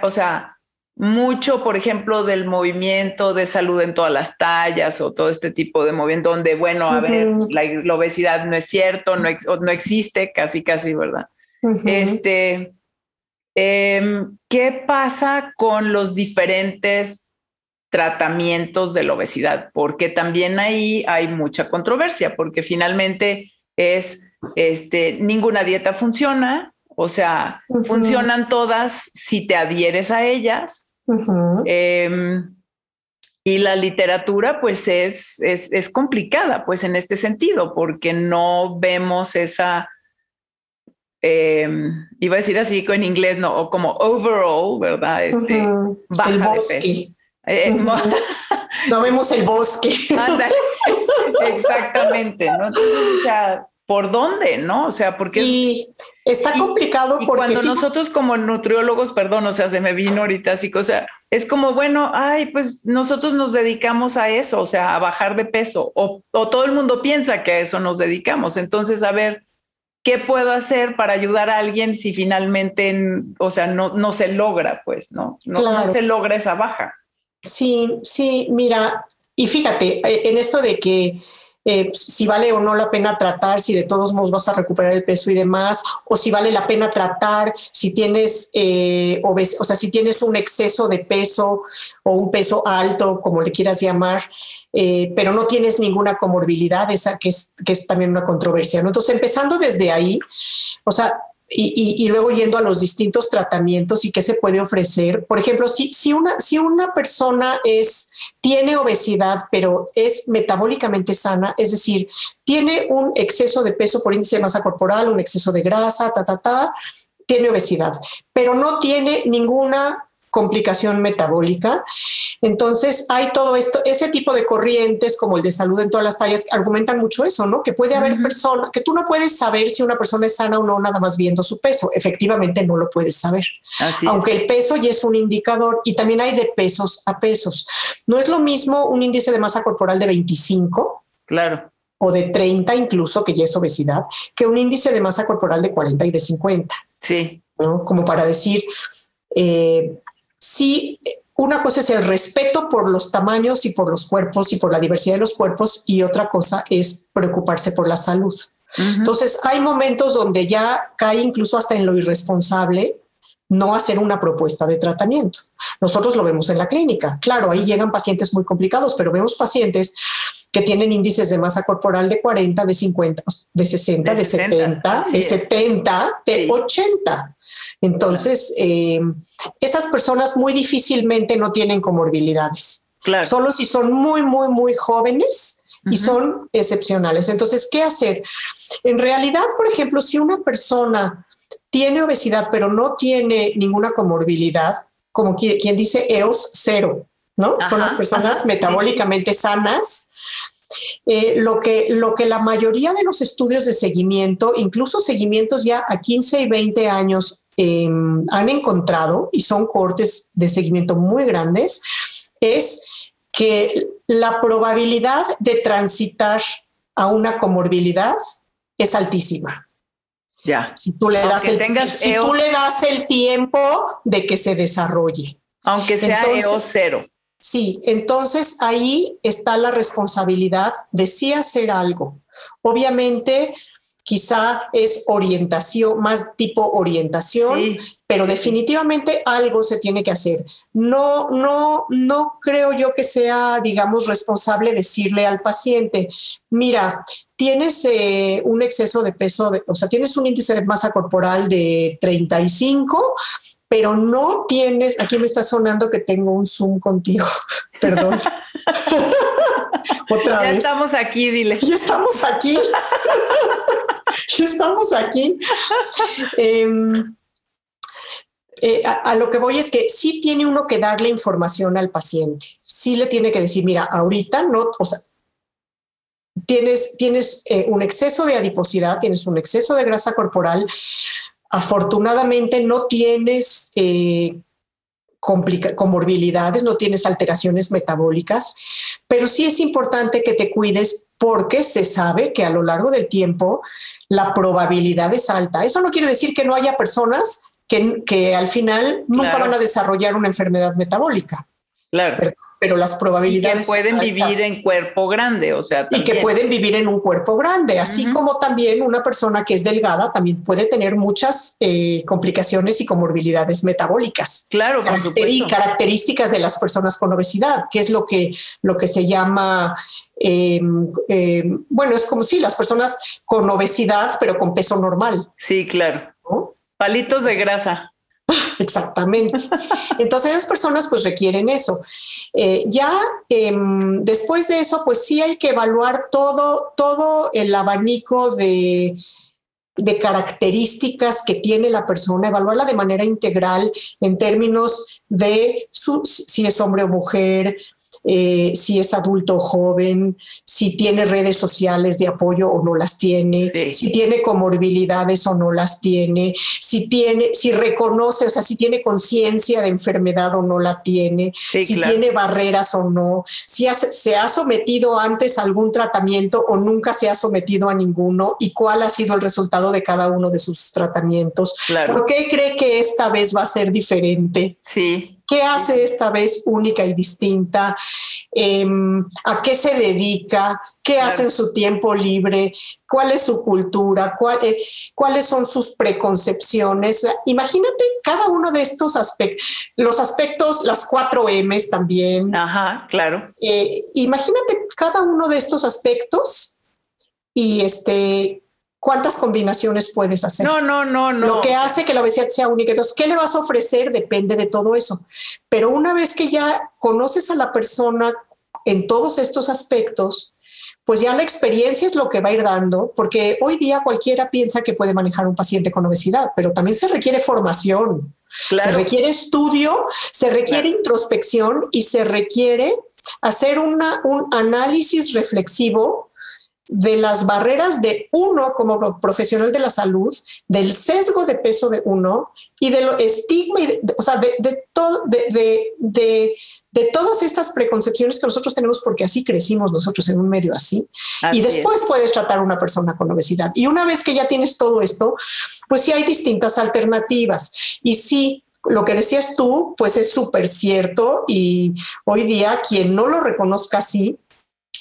o sea, mucho, por ejemplo, del movimiento de salud en todas las tallas o todo este tipo de movimiento donde, bueno, a ver, la, obesidad no es cierto, no, no existe, casi, casi, ¿verdad? Este, em, ¿qué pasa con los diferentes tratamientos de la obesidad? Porque también ahí hay mucha controversia, porque finalmente es, este, ninguna dieta funciona, o sea, funcionan todas si te adhieres a ellas. Em, y la literatura, pues, es, es, complicada, pues, en este sentido, porque no vemos esa, em, iba a decir así en inglés, no, o como overall, ¿verdad? Este,
baja el bosque. Eh, <laughs> no vemos el bosque. <laughs>
exactamente, ¿no? Entonces, o sea, ¿por dónde? ¿No? O sea, porque...
Y está complicado porque...
Cuando nosotros como nutriólogos, perdón, o sea, se me vino ahorita así, o sea, es como, bueno, ay, pues nosotros nos dedicamos a eso, o sea, a bajar de peso, o, todo el mundo piensa que a eso nos dedicamos. Entonces, a ver, ¿qué puedo hacer para ayudar a alguien si finalmente, o sea, no, no se logra, pues, ¿no? No, no se logra esa baja.
Sí, sí, mira, y fíjate, eh, en esto de que eh, si vale o no la pena tratar, si de todos modos vas a recuperar el peso y demás, o si vale la pena tratar, si tienes eh, o sea, si tienes un exceso de peso o un peso alto, como le quieras llamar, eh, pero no tienes ninguna comorbilidad, esa que es, que es también una controversia. Entonces, empezando desde ahí, o sea, y, luego yendo a los distintos tratamientos y qué se puede ofrecer. Por ejemplo, si, si, una, si una persona es, tiene obesidad, pero es metabólicamente sana, es decir, tiene un exceso de peso por índice de masa corporal, un exceso de grasa, ta, ta, ta, tiene obesidad, pero no tiene ninguna complicación metabólica. Entonces, hay todo esto, ese tipo de corrientes como el de salud en todas las tallas argumentan mucho eso, ¿no? Que puede haber personas, que tú no puedes saber si una persona es sana o no nada más viendo su peso. Efectivamente, no lo puedes saber. Aunque el peso ya es un indicador y también hay de pesos a pesos. No es lo mismo un índice de masa corporal de 25.
Claro.
O de 30 incluso, que ya es obesidad, que un índice de masa corporal de 40 y de 50.
Sí.
¿no? Como para decir, eh, sí, una cosa es el respeto por los tamaños y por los cuerpos y por la diversidad de los cuerpos y otra cosa es preocuparse por la salud. Entonces, hay momentos donde ya cae incluso hasta en lo irresponsable no hacer una propuesta de tratamiento. Nosotros lo vemos en la clínica. Claro, ahí llegan pacientes muy complicados, pero vemos pacientes que tienen índices de masa corporal de 40, de 50, de 60, de, 70, de 70, de 80. Entonces, eh, esas personas muy difícilmente no tienen comorbilidades. Solo si son muy, muy, muy jóvenes y son excepcionales. Entonces, ¿qué hacer? En realidad, por ejemplo, si una persona tiene obesidad pero no tiene ninguna comorbilidad, como quien dice EOS cero, ¿no? Son las personas metabólicamente sanas. Eh, lo, que, lo que la mayoría de los estudios de seguimiento, incluso seguimientos ya a 15 y 20 años, Em, han encontrado, y son cortes de seguimiento muy grandes, es que la probabilidad de transitar a una comorbilidad es altísima.
Ya.
Si tú le, das el, si tú le das el tiempo de que se desarrolle.
Aunque sea EO cero.
Sí, entonces ahí está la responsabilidad de sí hacer algo. Obviamente, quizá es orientación, más tipo orientación, pero definitivamente algo se tiene que hacer. No, no, no creo yo que sea, digamos, responsable decirle al paciente, mira, tienes eh, un exceso de peso, o sea, tienes un índice de masa corporal de 35, pero no tienes, aquí me está sonando que tengo un Zoom contigo, <laughs> perdón. <laughs>
Otra ya estamos aquí, dile.
Ya estamos aquí. <laughs> ya estamos aquí. Em, eh, a, lo que voy es que sí tiene uno que darle información al paciente. Sí le tiene que decir, mira, ahorita no, o sea, tienes, tienes eh, un exceso de adiposidad, tienes un exceso de grasa corporal. Afortunadamente no tienes eh, comorbilidades, no tienes alteraciones metabólicas, pero sí es importante que te cuides porque se sabe que a lo largo del tiempo la probabilidad es alta. Eso no quiere decir que no haya personas que, que al final nunca van a desarrollar una enfermedad metabólica.
Claro.
Pero, las probabilidades.
que pueden vivir en cuerpo grande, o sea.
Y que pueden vivir en un cuerpo grande, así como también una persona que es delgada también puede tener muchas eh, complicaciones y comorbilidades metabólicas.
Claro,
Y características de las personas con obesidad, que es lo que, lo que se llama. Em, em, bueno, es como si las personas con obesidad, pero con peso normal.
Sí, claro. Palitos de grasa. <laughs>
Exactamente. Entonces esas personas pues requieren eso. Eh, ya em, después de eso pues sí hay que evaluar todo, todo el abanico de, de características que tiene la persona, evaluarla de manera integral en términos de si es hombre o mujer, eh, si es adulto o joven, si tiene redes sociales de apoyo o no las tiene, si tiene comorbilidades o no las tiene, si tiene, si reconoce, o sea, si tiene conciencia de enfermedad o no la tiene, si tiene barreras o no, si se ha sometido antes a algún tratamiento o nunca se ha sometido a ninguno y cuál ha sido el resultado de cada uno de sus tratamientos. ¿Por qué cree que esta vez va a ser diferente?
Sí.
¿Qué hace esta vez única y distinta? Em, ¿A qué se dedica? ¿Qué hace en su tiempo libre? ¿Cuál es su cultura? Eh, ¿Cuáles son sus preconcepciones? Imagínate cada uno de estos aspectos, los aspectos, las cuatro M's también.
Ajá, claro.
Eh, imagínate cada uno de estos aspectos y este cuántas combinaciones puedes hacer.
No, no, no, no.
Lo que hace que la obesidad sea única. Entonces, ¿qué le vas a ofrecer? Depende de todo eso. Pero una vez que ya conoces a la persona en todos estos aspectos, pues ya la experiencia es lo que va a ir dando, porque hoy día cualquiera piensa que puede manejar un paciente con obesidad, pero también se requiere formación, se requiere estudio, se requiere introspección y se requiere hacer una, un análisis reflexivo de las barreras de uno como profesional de la salud, del sesgo de peso de uno y de lo estigma, o sea, de, de, todo, de, de, de, todas estas preconcepciones que nosotros tenemos porque así crecimos nosotros en un medio así. y después puedes tratar a una persona con obesidad. Y una vez que ya tienes todo esto, pues sí hay distintas alternativas. Y sí, lo que decías tú, pues es súper cierto y hoy día quien no lo reconozca así,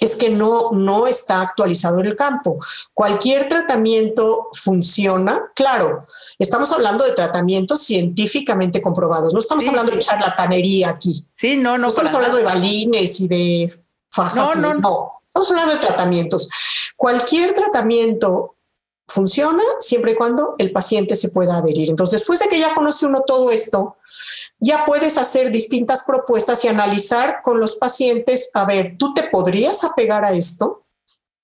es que no, no está actualizado en el campo. Cualquier tratamiento funciona, claro, estamos hablando de tratamientos científicamente comprobados, no estamos hablando de charlatanería aquí.
Sí, no, no.
No estamos hablando de balines y de fajas. No, no, no. Estamos hablando de tratamientos. Cualquier tratamiento funciona siempre y cuando el paciente se pueda adherir. Entonces, después de que ya conoce uno todo esto, ya puedes hacer distintas propuestas y analizar con los pacientes, a ver, ¿tú te podrías apegar a esto?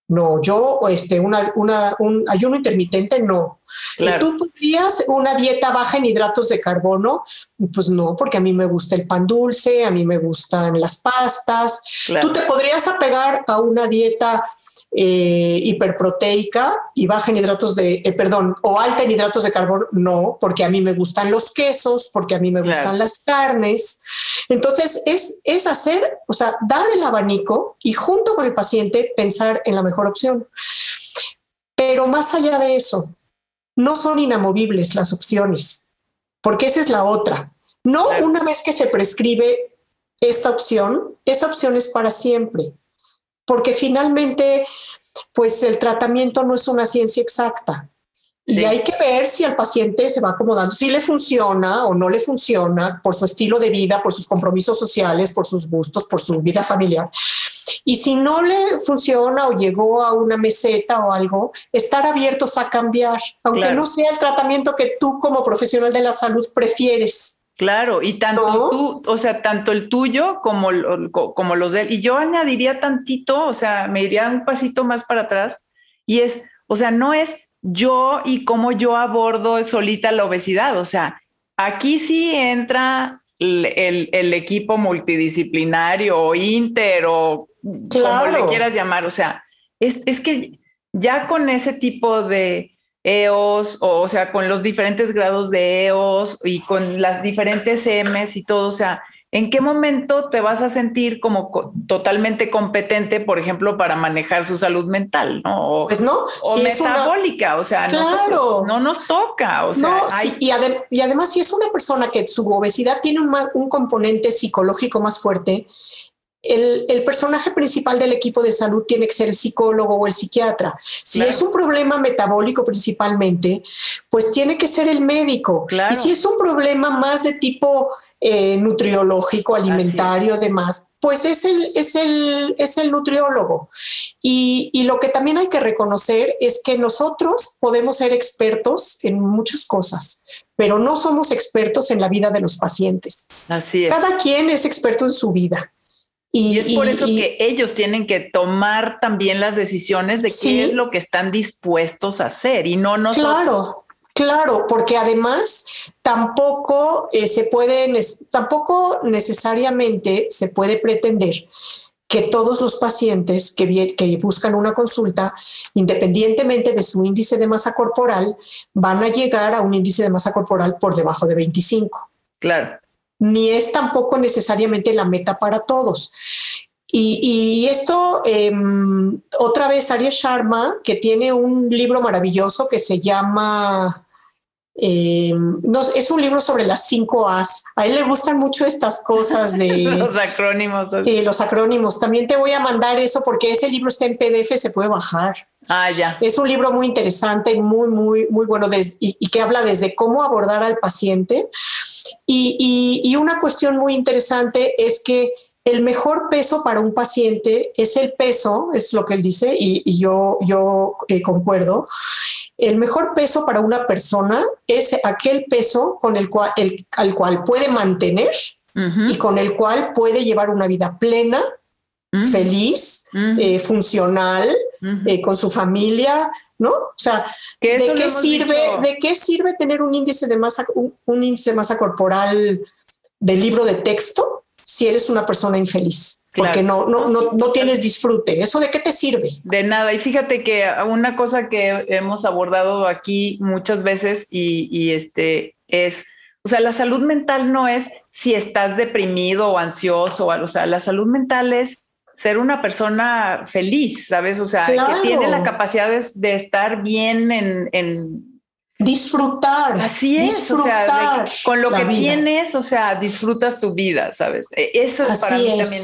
No, yo, este, una, una, un ayuno intermitente, no. ¿Y tú podrías una dieta baja en hidratos de carbono? Pues no, porque a mí me gusta el pan dulce, a mí me gustan las pastas. ¿Tú te podrías apegar a una dieta eh, hiperproteica y baja en hidratos de, eh, perdón, o alta en hidratos de carbono? No, porque a mí me gustan los quesos, porque a mí me gustan las carnes. Entonces, es, es hacer, o sea, dar el abanico y junto con el paciente pensar en la mejor opción. Pero más allá de eso, no son inamovibles las opciones, porque esa es la otra. No una vez que se prescribe esta opción, esa opción es para siempre, porque finalmente, pues el tratamiento no es una ciencia exacta. Y hay que ver si al paciente se va acomodando, si le funciona o no le funciona por su estilo de vida, por sus compromisos sociales, por sus gustos, por su vida familiar. Y si no le funciona o llegó a una meseta o algo, estar abiertos a cambiar, aunque no sea el tratamiento que tú como profesional de la salud prefieres.
Claro, y tanto tú, o sea, tanto el tuyo como, como los de él. Y yo añadiría tantito, o sea, me iría un pasito más para atrás, y es, o sea, no es yo y cómo yo abordo solita la obesidad, o sea, aquí sí entra el, equipo multidisciplinario o inter o como le quieras llamar, o sea, es, es que ya con ese tipo de EOS, o, o sea, con los diferentes grados de EOS y con las diferentes M's y todo, o sea, ¿en qué momento te vas a sentir como totalmente competente, por ejemplo, para manejar su salud mental, ¿no?
pues no.
O metabólica, o sea, claro. no nos toca. O sea,
no, y, y, además, si es una persona que su obesidad tiene un, un componente psicológico más fuerte, el, personaje principal del equipo de salud tiene que ser el psicólogo o el psiquiatra. Si es un problema metabólico principalmente, pues tiene que ser el médico. Y si es un problema más de tipo eh, nutriológico, alimentario, demás, pues es el, es el, es el nutriólogo. Y, y, lo que también hay que reconocer es que nosotros podemos ser expertos en muchas cosas, pero no somos expertos en la vida de los pacientes.
Así es.
Cada quien es experto en su vida.
Y, es por eso que ellos tienen que tomar también las decisiones de qué es lo que están dispuestos a hacer y no nosotros.
Claro, claro, porque además tampoco eh, se puede, tampoco necesariamente se puede pretender que todos los pacientes que, que buscan una consulta, independientemente de su índice de masa corporal, van a llegar a un índice de masa corporal por debajo de 25.
Claro
ni es tampoco necesariamente la meta para todos. Y, esto, em, otra vez, Arya Sharma, que tiene un libro maravilloso que se llama, em, no, es un libro sobre las cinco A's. A él le gustan mucho estas cosas de... <laughs>
los acrónimos.
Sí, los acrónimos. También te voy a mandar eso porque ese libro está en PDF, se puede bajar.
Ah, ya.
Es un libro muy interesante y muy, muy, muy bueno y, que habla desde cómo abordar al paciente. Y, una cuestión muy interesante es que el mejor peso para un paciente es el peso, es lo que él dice, y, yo, yo eh, concuerdo. El mejor peso para una persona es aquel peso con el cual, el, al cual puede mantener y con el cual puede llevar una vida plena, feliz, eh, funcional, eh, con su familia, ¿no? O sea, ¿de qué sirve, de qué sirve tener un índice de masa, un, índice de masa corporal de libro de texto si eres una persona infeliz? Porque no, no, no, no tienes disfrute. ¿Eso de qué te sirve?
De nada. Y fíjate que una cosa que hemos abordado aquí muchas veces y, y este es, o sea, la salud mental no es si estás deprimido o ansioso, o sea, la salud mental es ser una persona feliz, ¿sabes? O sea, que tiene la capacidad de, estar bien en,
Disfrutar.
Así es, disfrutar o sea, con lo que tienes, o sea, disfrutas tu vida, ¿sabes? E, eso es para mí también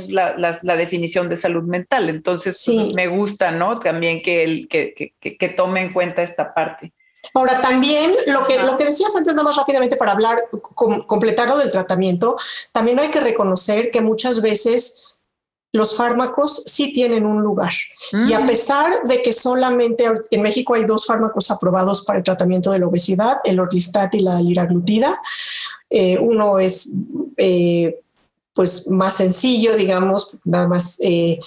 la, definición de salud mental. Entonces, me gusta, ¿no? También que, el, que, que, tome en cuenta esta parte.
Ahora, también lo que, lo que decías antes, nada más rápidamente para hablar, completar lo del tratamiento, también hay que reconocer que muchas veces los fármacos sí tienen un lugar. Y a mm. pesar de que solamente en México hay dos fármacos aprobados para el tratamiento de la obesidad, el orlistat y la liraglutida, eh, uno es eh, pues más sencillo, digamos, nada más eh,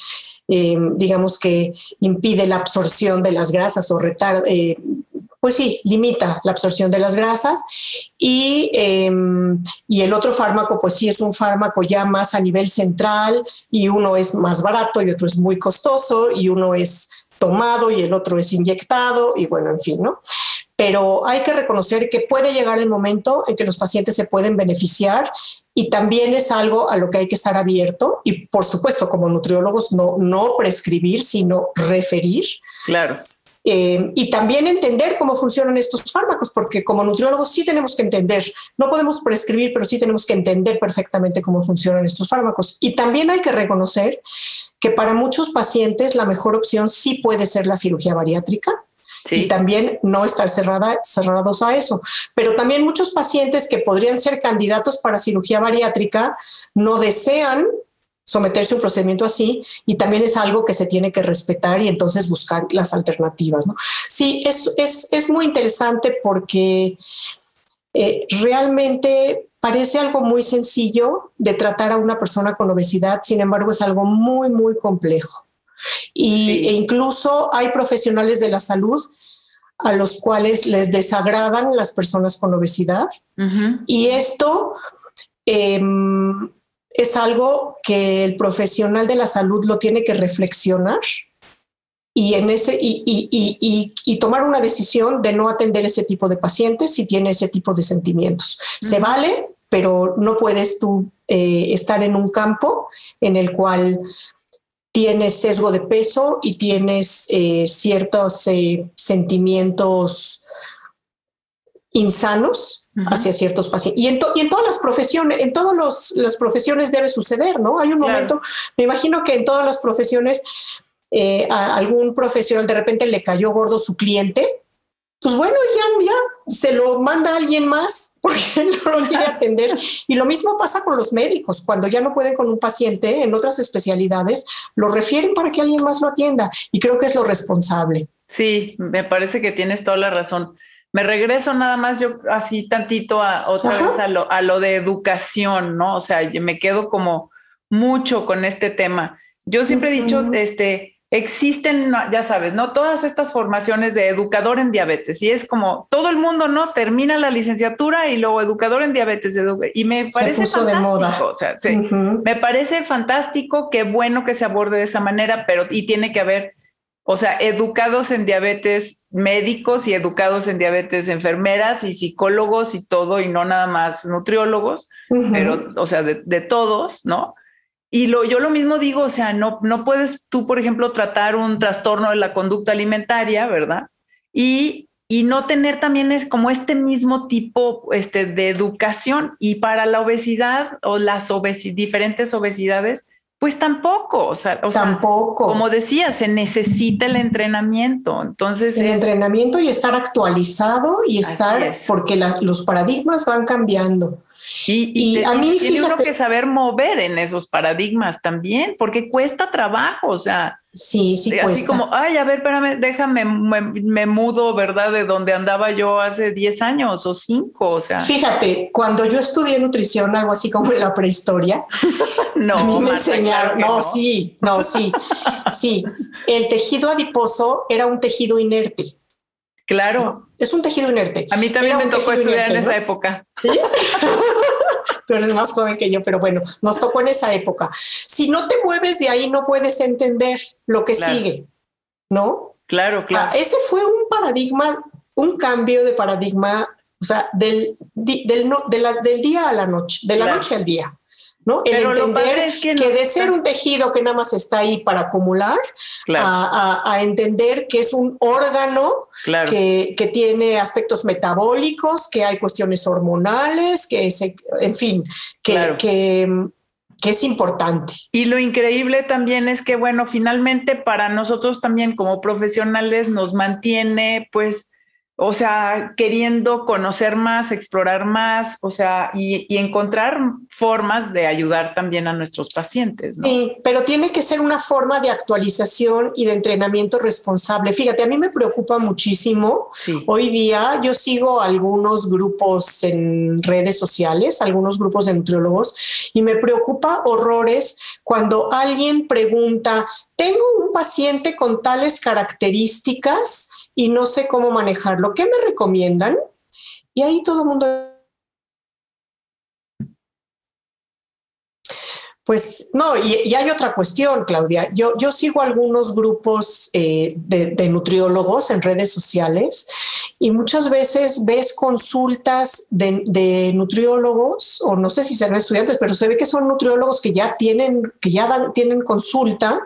digamos que impide la absorción de las grasas o retarda, pues sí, limita la absorción de las grasas. Y, em, y, el otro fármaco, pues sí, es un fármaco ya más a nivel central y uno es más barato y otro es muy costoso y uno es tomado y el otro es inyectado y bueno, en fin, ¿no? Pero hay que reconocer que puede llegar el momento en que los pacientes se pueden beneficiar y también es algo a lo que hay que estar abierto y por supuesto como nutriólogos no, no prescribir, sino referir.
Claro
Eh, y también entender cómo funcionan estos fármacos, porque como nutriólogos sí tenemos que entender, no podemos prescribir, pero sí tenemos que entender perfectamente cómo funcionan estos fármacos. Y también hay que reconocer que para muchos pacientes la mejor opción sí puede ser la cirugía bariátrica. Y también no estar cerrada, cerrados a eso. Pero también muchos pacientes que podrían ser candidatos para cirugía bariátrica no desean someterse a un procedimiento así y también es algo que se tiene que respetar y entonces buscar las alternativas. ¿no? Sí, es, es, es, muy interesante porque eh, realmente parece algo muy sencillo de tratar a una persona con obesidad, sin embargo es algo muy, muy complejo. Y, E incluso hay profesionales de la salud a los cuales les desagradan las personas con obesidad. Y esto eh, es algo que el profesional de la salud lo tiene que reflexionar y, en ese, y, tomar una decisión de no atender ese tipo de pacientes si tiene ese tipo de sentimientos. Se vale, pero no puedes tú eh, estar en un campo en el cual tienes sesgo de peso y tienes eh, ciertos eh, sentimientos insanos hacia ciertos pacientes. Y en, y en todas las profesiones, en todas las profesiones debe suceder, ¿no? Hay un momento, me imagino que en todas las profesiones, eh, a algún profesional de repente le cayó gordo su cliente, pues bueno, ya, ya se lo manda a alguien más <laughs> porque no lo quiere atender. <laughs> Y lo mismo pasa con los médicos, cuando ya no pueden con un paciente en otras especialidades, lo refieren para que alguien más lo atienda. Y creo que es lo responsable.
Sí, me parece que tienes toda la razón. Me regreso nada más yo así tantito a otra vez a lo, a lo de educación, ¿no? O sea, me quedo como mucho con este tema. Yo siempre he dicho, este, existen, ya sabes, ¿no? Todas estas formaciones de educador en diabetes y es como todo el mundo, ¿no? Termina la licenciatura y luego educador en diabetes y me parece fantástico, de moda. O sea, me parece fantástico, qué bueno que se aborde de esa manera, pero y tiene que haber o sea, educados en diabetes médicos y educados en diabetes enfermeras y psicólogos y todo, y no nada más nutriólogos, pero, o sea, de, todos, ¿no? Y lo, yo lo mismo digo, o sea, no, no puedes tú, por ejemplo, tratar un trastorno de la conducta alimentaria, ¿verdad? Y, y no tener también es como este mismo tipo este, de educación. Y para la obesidad o las diferentes obesidades, pues tampoco, o sea, tampoco. como decía, se necesita el entrenamiento. Entonces,
el entrenamiento y estar actualizado y estar, porque los paradigmas van cambiando.
Y, a mí tiene uno que saber mover en esos paradigmas también, porque cuesta trabajo, o sea.
Sí, sí, cuesta.
Así como, ay, a ver, espérame, déjame, me, mudo, ¿verdad? De donde andaba yo hace 10 años o 5, o sea.
Fíjate, cuando yo estudié nutrición, algo así como en la prehistoria, <laughs> no, a mí me enseñaron, no, sí, no, sí, sí, el tejido adiposo era un tejido inerte.
Claro.
Es un tejido inerte.
A mí también me tocó estudiar en esa época. <laughs> <laughs>
Tú eres más joven que yo, pero bueno, nos tocó en esa época. Si no te mueves de ahí, no puedes entender lo que sigue, ¿no?
Claro, ah, claro.
ese fue un paradigma, un cambio de paradigma, o sea, del, del, del día a la noche, de la noche al día. ¿No? El entender que, de ser un tejido que nada más está ahí para acumular, a, entender que es un órgano que, tiene aspectos metabólicos, que hay cuestiones hormonales, que en fin, que, que, que es importante.
Y lo increíble también es que, bueno, finalmente para nosotros también como profesionales nos mantiene pues o sea, queriendo conocer más, explorar más, o sea, y, encontrar formas de ayudar también a nuestros pacientes.
Sí, pero tiene que ser una forma de actualización y de entrenamiento responsable. Fíjate, a mí me preocupa muchísimo. Hoy día yo sigo algunos grupos en redes sociales, algunos grupos de nutriólogos, y me preocupa horrores cuando alguien pregunta, tengo un paciente con tales características, y no sé cómo manejarlo. ¿Qué me recomiendan? Y ahí todo el mundo... Pues no, y, hay otra cuestión, Claudia. Yo, sigo algunos grupos eh, de, nutriólogos en redes sociales y muchas veces ves consultas de, nutriólogos, o no sé si serán estudiantes, pero se ve que son nutriólogos que ya tienen, que ya tienen consulta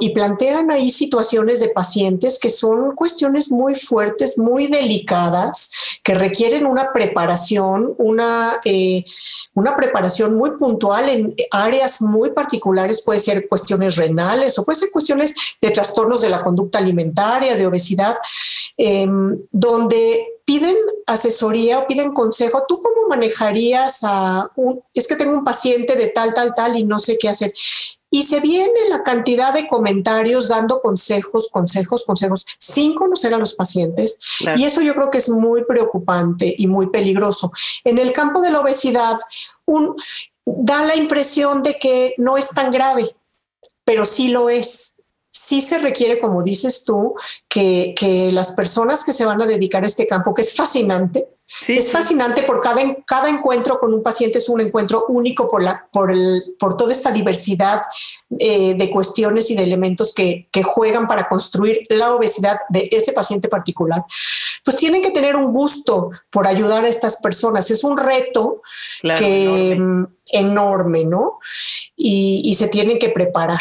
y, plantean ahí situaciones de pacientes que son cuestiones muy fuertes, muy delicadas, que requieren una preparación, una, eh, una preparación muy puntual en áreas muy particulares, puede ser cuestiones renales o puede ser cuestiones de trastornos de la conducta alimentaria, de obesidad, em, donde piden asesoría o piden consejo. ¿Tú cómo manejarías a es que tengo un paciente de tal, tal, tal y no sé qué hacer? Y se viene la cantidad de comentarios dando consejos, consejos, consejos, sin conocer a los pacientes. Y eso yo creo que es muy preocupante y muy peligroso. En el campo de la obesidad, un, da la impresión de que no es tan grave, pero sí lo es sí se requiere, como dices tú, que, que, las personas que se van a dedicar a este campo, que es fascinante, es fascinante por cada, cada encuentro con un paciente es un encuentro único por, la, por, el, por toda esta diversidad eh, de cuestiones y de elementos que, que, juegan para construir la obesidad de ese paciente particular. Pues tienen que tener un gusto por ayudar a estas personas. Es un reto que, enorme. enorme. ¿no? Y, y se tienen que preparar.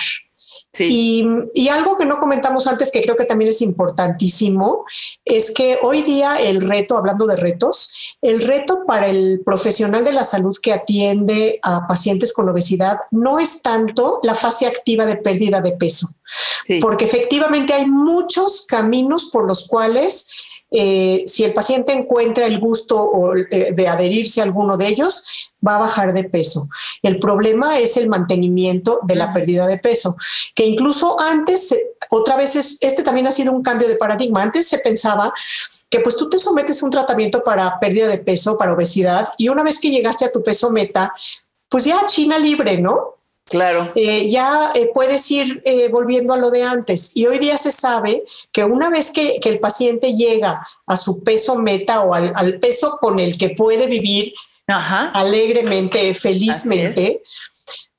Y, algo que no comentamos antes, que creo que también es importantísimo, es que hoy día el reto, hablando de retos, el reto para el profesional de la salud que atiende a pacientes con obesidad no es tanto la fase activa de pérdida de peso, porque efectivamente hay muchos caminos por los cuales eh, si el paciente encuentra el gusto eh, de adherirse a alguno de ellos, va a bajar de peso. El problema es el mantenimiento de la pérdida de peso, que incluso antes, otra vez, este también ha sido un cambio de paradigma. Antes se pensaba que pues tú te sometes a un tratamiento para pérdida de peso, para obesidad, y una vez que llegaste a tu peso meta, pues ya China libre, ¿no?
Claro.
Eh, ya eh, puedes ir eh, volviendo a lo de antes. Y hoy día se sabe que una vez que, el paciente llega a su peso meta o al, peso con el que puede vivir alegremente, felizmente,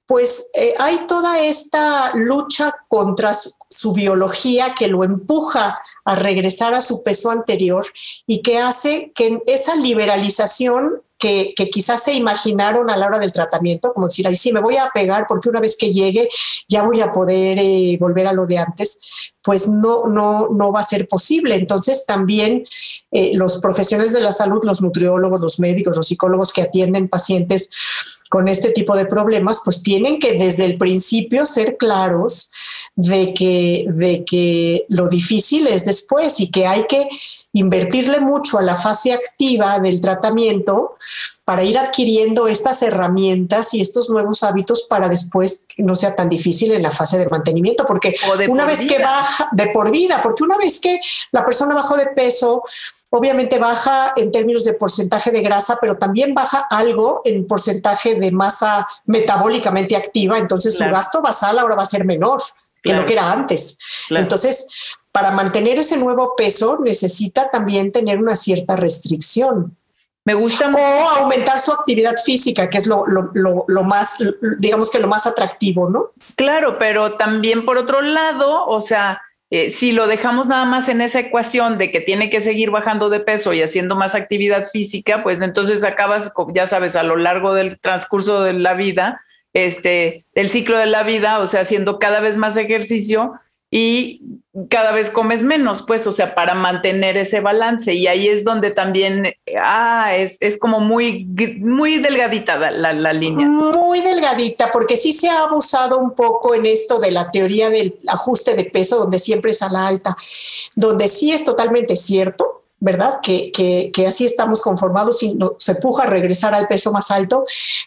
pues hay toda esta lucha contra su biología que lo empuja a regresar a su peso anterior y que hace que esa liberalización que, quizás se imaginaron a la hora del tratamiento, como decir, ahí sí, me voy a pegar porque una vez que llegue ya voy a poder eh, volver a lo de antes, pues no, no, no va a ser posible. Entonces también eh, los profesionales de la salud, los nutriólogos, los médicos, los psicólogos que atienden pacientes con este tipo de problemas, pues tienen que desde el principio ser claros de que, de que lo difícil es después y que hay que invertirle mucho a la fase activa del tratamiento para ir adquiriendo estas herramientas y estos nuevos hábitos para después no sea tan difícil en la fase de mantenimiento, porque una vez que baja de por vida, porque una vez que la persona bajó de peso, obviamente baja en términos de porcentaje de grasa, pero también baja algo en porcentaje de masa metabólicamente activa, entonces su gasto basal ahora va a ser menor que lo que era antes. Entonces, para mantener ese nuevo peso necesita también tener una cierta restricción.
Me gusta.
O aumentar su actividad física, que es lo, más, digamos que lo más atractivo, ¿no?
Claro, pero también por otro lado, o sea, eh, si lo dejamos nada más en esa ecuación de que tiene que seguir bajando de peso y haciendo más actividad física, pues entonces acabas, ya sabes, a lo largo del transcurso de la vida, este, el ciclo de la vida, o sea, haciendo cada vez más ejercicio y cada vez comes menos, pues, o sea, para mantener ese balance. Y ahí es donde también, ah, es, es como muy, muy delgadita la, la, línea.
Muy delgadita, porque sí se ha abusado un poco en esto de la teoría del ajuste de peso, donde siempre es a la alta, donde sí es totalmente cierto, ¿verdad? Que, que, que, así estamos conformados y no, se puja a regresar al peso más alto,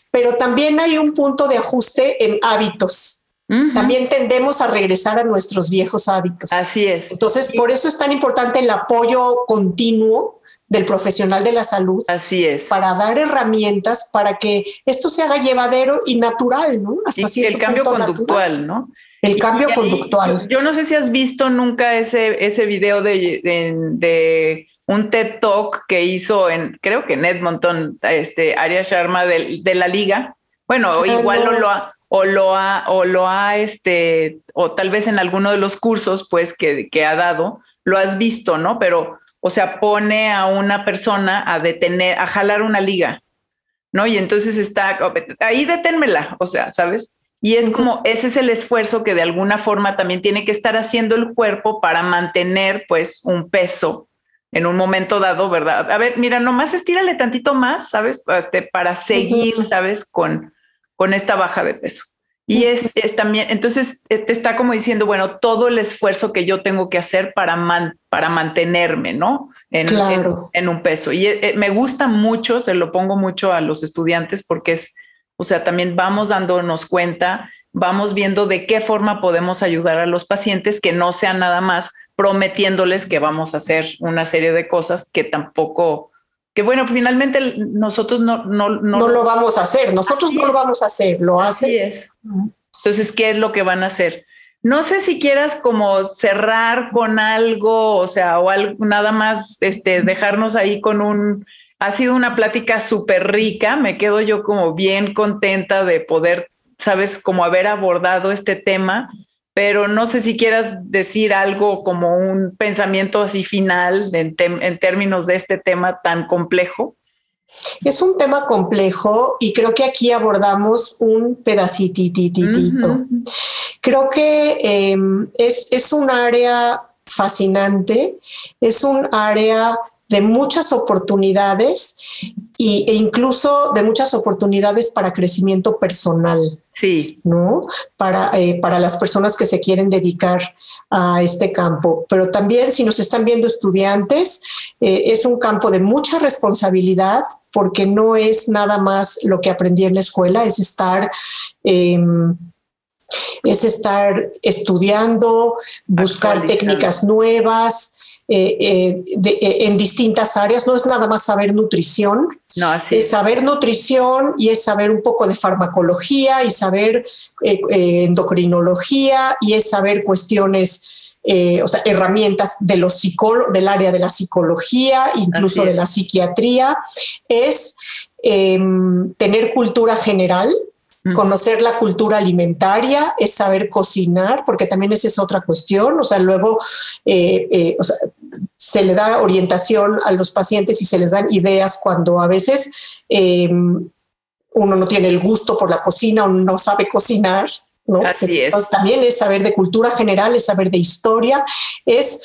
pero también hay un punto de ajuste en hábitos también tendemos a regresar a nuestros viejos hábitos.
Así es.
Entonces, por eso es tan importante el apoyo continuo del profesional de la salud.
Así es.
Para dar herramientas para que esto se haga llevadero y natural, ¿no?
Hasta y el cambio conductual, ¿no?
El cambio conductual.
Yo, no sé si has visto nunca ese, ese video de, de, un TED Talk que hizo en, creo que en Edmonton, este, Aria Sharma de, de la Liga. Bueno, ah, igual no. lo ha, o lo ha, o lo ha, este, o tal vez en alguno de los cursos, pues, que, que ha dado, lo has visto, ¿no? Pero, o sea, pone a una persona a detener, a jalar una liga, ¿no? Y entonces está, ahí deténmela, o sea, ¿sabes? Y es como, ese es el esfuerzo que de alguna forma también tiene que estar haciendo el cuerpo para mantener pues un peso en un momento dado, ¿verdad? A ver, mira, nomás estírale tantito más, ¿sabes? Este, para seguir, ¿sabes? Con, con esta baja de peso. Y es, es, también, entonces eh, te está como diciendo, bueno, todo el esfuerzo que yo tengo que hacer para, para mantenerme, ¿no? En, en, un peso. Y eh, me gusta mucho, se lo pongo mucho a los estudiantes porque es, o sea, también vamos dándonos cuenta, vamos viendo de qué forma podemos ayudar a los pacientes que no sean nada más prometiéndoles que vamos a hacer una serie de cosas que tampoco, que bueno, finalmente nosotros no, no,
no, lo vamos a hacer, nosotros no lo vamos a hacer, lo hace.
es. Entonces, ¿qué es lo que van a hacer? No sé si quieras como cerrar con algo, o sea, o algo, nada más este, dejarnos ahí con un... Ha sido una plática súper rica, me quedo yo como bien contenta de poder, sabes, como haber abordado este tema pero no sé si quieras decir algo como un pensamiento así final en, términos de este tema tan complejo.
Es un tema complejo y creo que aquí abordamos un pedacitititito. Creo que em, es, es un área fascinante, es un área de muchas oportunidades y, e incluso de muchas oportunidades para crecimiento personal.
Sí.
¿No? Para, eh, para las personas que se quieren dedicar a este campo. Pero también si nos están viendo estudiantes, eh, es un campo de mucha responsabilidad porque no es nada más lo que aprendí en la escuela, es estar... Em, es estar estudiando, buscar técnicas nuevas, eh, eh, eh, en distintas áreas. No es nada más saber nutrición,
no, así
es saber nutrición y es saber un poco de farmacología y saber endocrinología y es saber cuestiones, o sea, herramientas de los del área de la psicología, incluso de la psiquiatría. Es em, tener cultura general, Conocer la cultura alimentaria es saber cocinar, porque también esa es otra cuestión. O sea, luego eh, eh, se le da orientación a los pacientes y se les dan ideas cuando a veces eh, uno no tiene el gusto por la cocina o no sabe cocinar. ¿no?
Así
Entonces, también es saber de cultura general, es saber de historia, es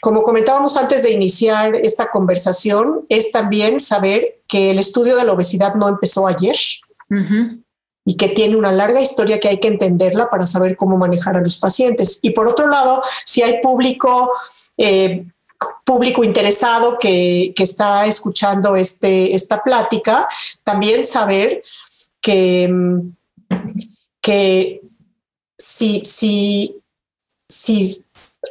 como comentábamos antes de iniciar esta conversación, es también saber que el estudio de la obesidad no empezó ayer y que tiene una larga historia que hay que entenderla para saber cómo manejar a los pacientes. Y por otro lado, si hay público, eh, público interesado que, está escuchando este, esta plática, también saber que, que si, si, si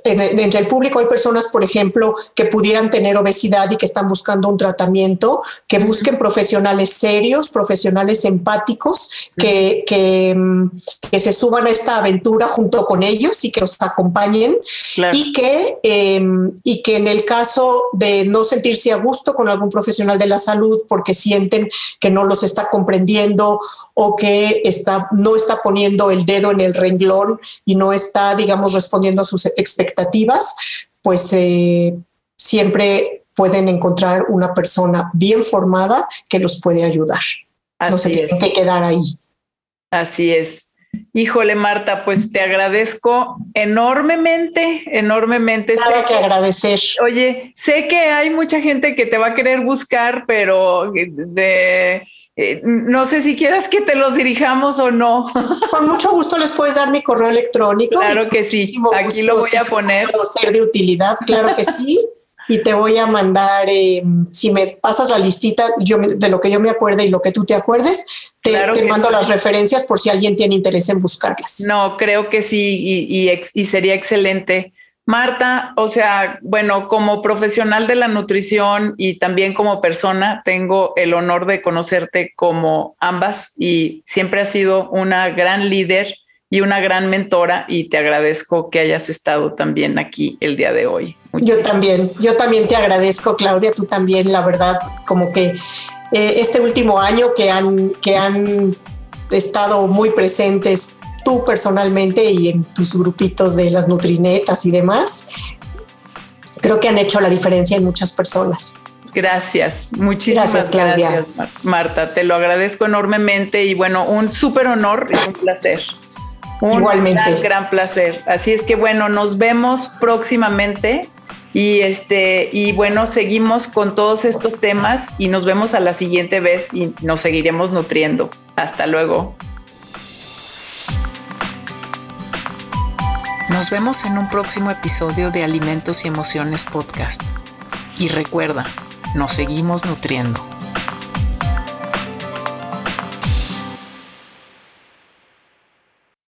entre el público hay personas, por ejemplo, que pudieran tener obesidad y que están buscando un tratamiento, que busquen profesionales serios, profesionales empáticos, que, que, mm, que se suban a esta aventura junto con ellos y que los acompañen. Y, que, em, y que en el caso de no sentirse a gusto con algún profesional de la salud porque sienten que no los está comprendiendo o que está, no está poniendo el dedo en el renglón y no está, digamos, respondiendo a sus expectativas, pues eh, siempre pueden encontrar una persona bien formada que los puede ayudar. no se tienen que quedar ahí.
Así es. Híjole, Marta, pues te agradezco enormemente, enormemente.
Nada que agradecer.
Oye, sé que hay mucha gente que te va a querer buscar, pero de eh, no sé si quieras que te los dirijamos o no. <laughs>
Con mucho gusto les puedes dar mi correo electrónico.
Claro que sí, aquí lo voy a poner.
Ser de utilidad, claro que sí. <laughs> y te voy a mandar, eh, si me pasas la listita yo, de lo que yo me acuerde y lo que tú te acuerdes, te, mando las referencias por si alguien tiene interés en buscarlas.
No, creo que sí y, y sería excelente. Marta, o sea, bueno, como profesional de la nutrición y también como persona, tengo el honor de conocerte como ambas y siempre has sido una gran líder y una gran mentora y te agradezco que hayas estado también aquí el día de hoy.
yo también, yo también te agradezco, Claudia, tú también, la verdad, como que eh, este último año que han, que han estado muy presentes tú personalmente y en tus grupitos de las nutrinetas y demás, creo que han hecho la diferencia en muchas personas.
Gracias, muchísimas gracias, Marta. Te lo agradezco enormemente y bueno, un súper honor y un placer. Un
Igualmente.
Gran, gran placer. Así es que bueno, nos vemos próximamente y este y bueno, seguimos con todos estos temas y nos vemos a la siguiente vez y nos seguiremos nutriendo. Hasta luego. Nos vemos en un próximo episodio de Alimentos y Emociones Podcast. Y recuerda, nos seguimos nutriendo.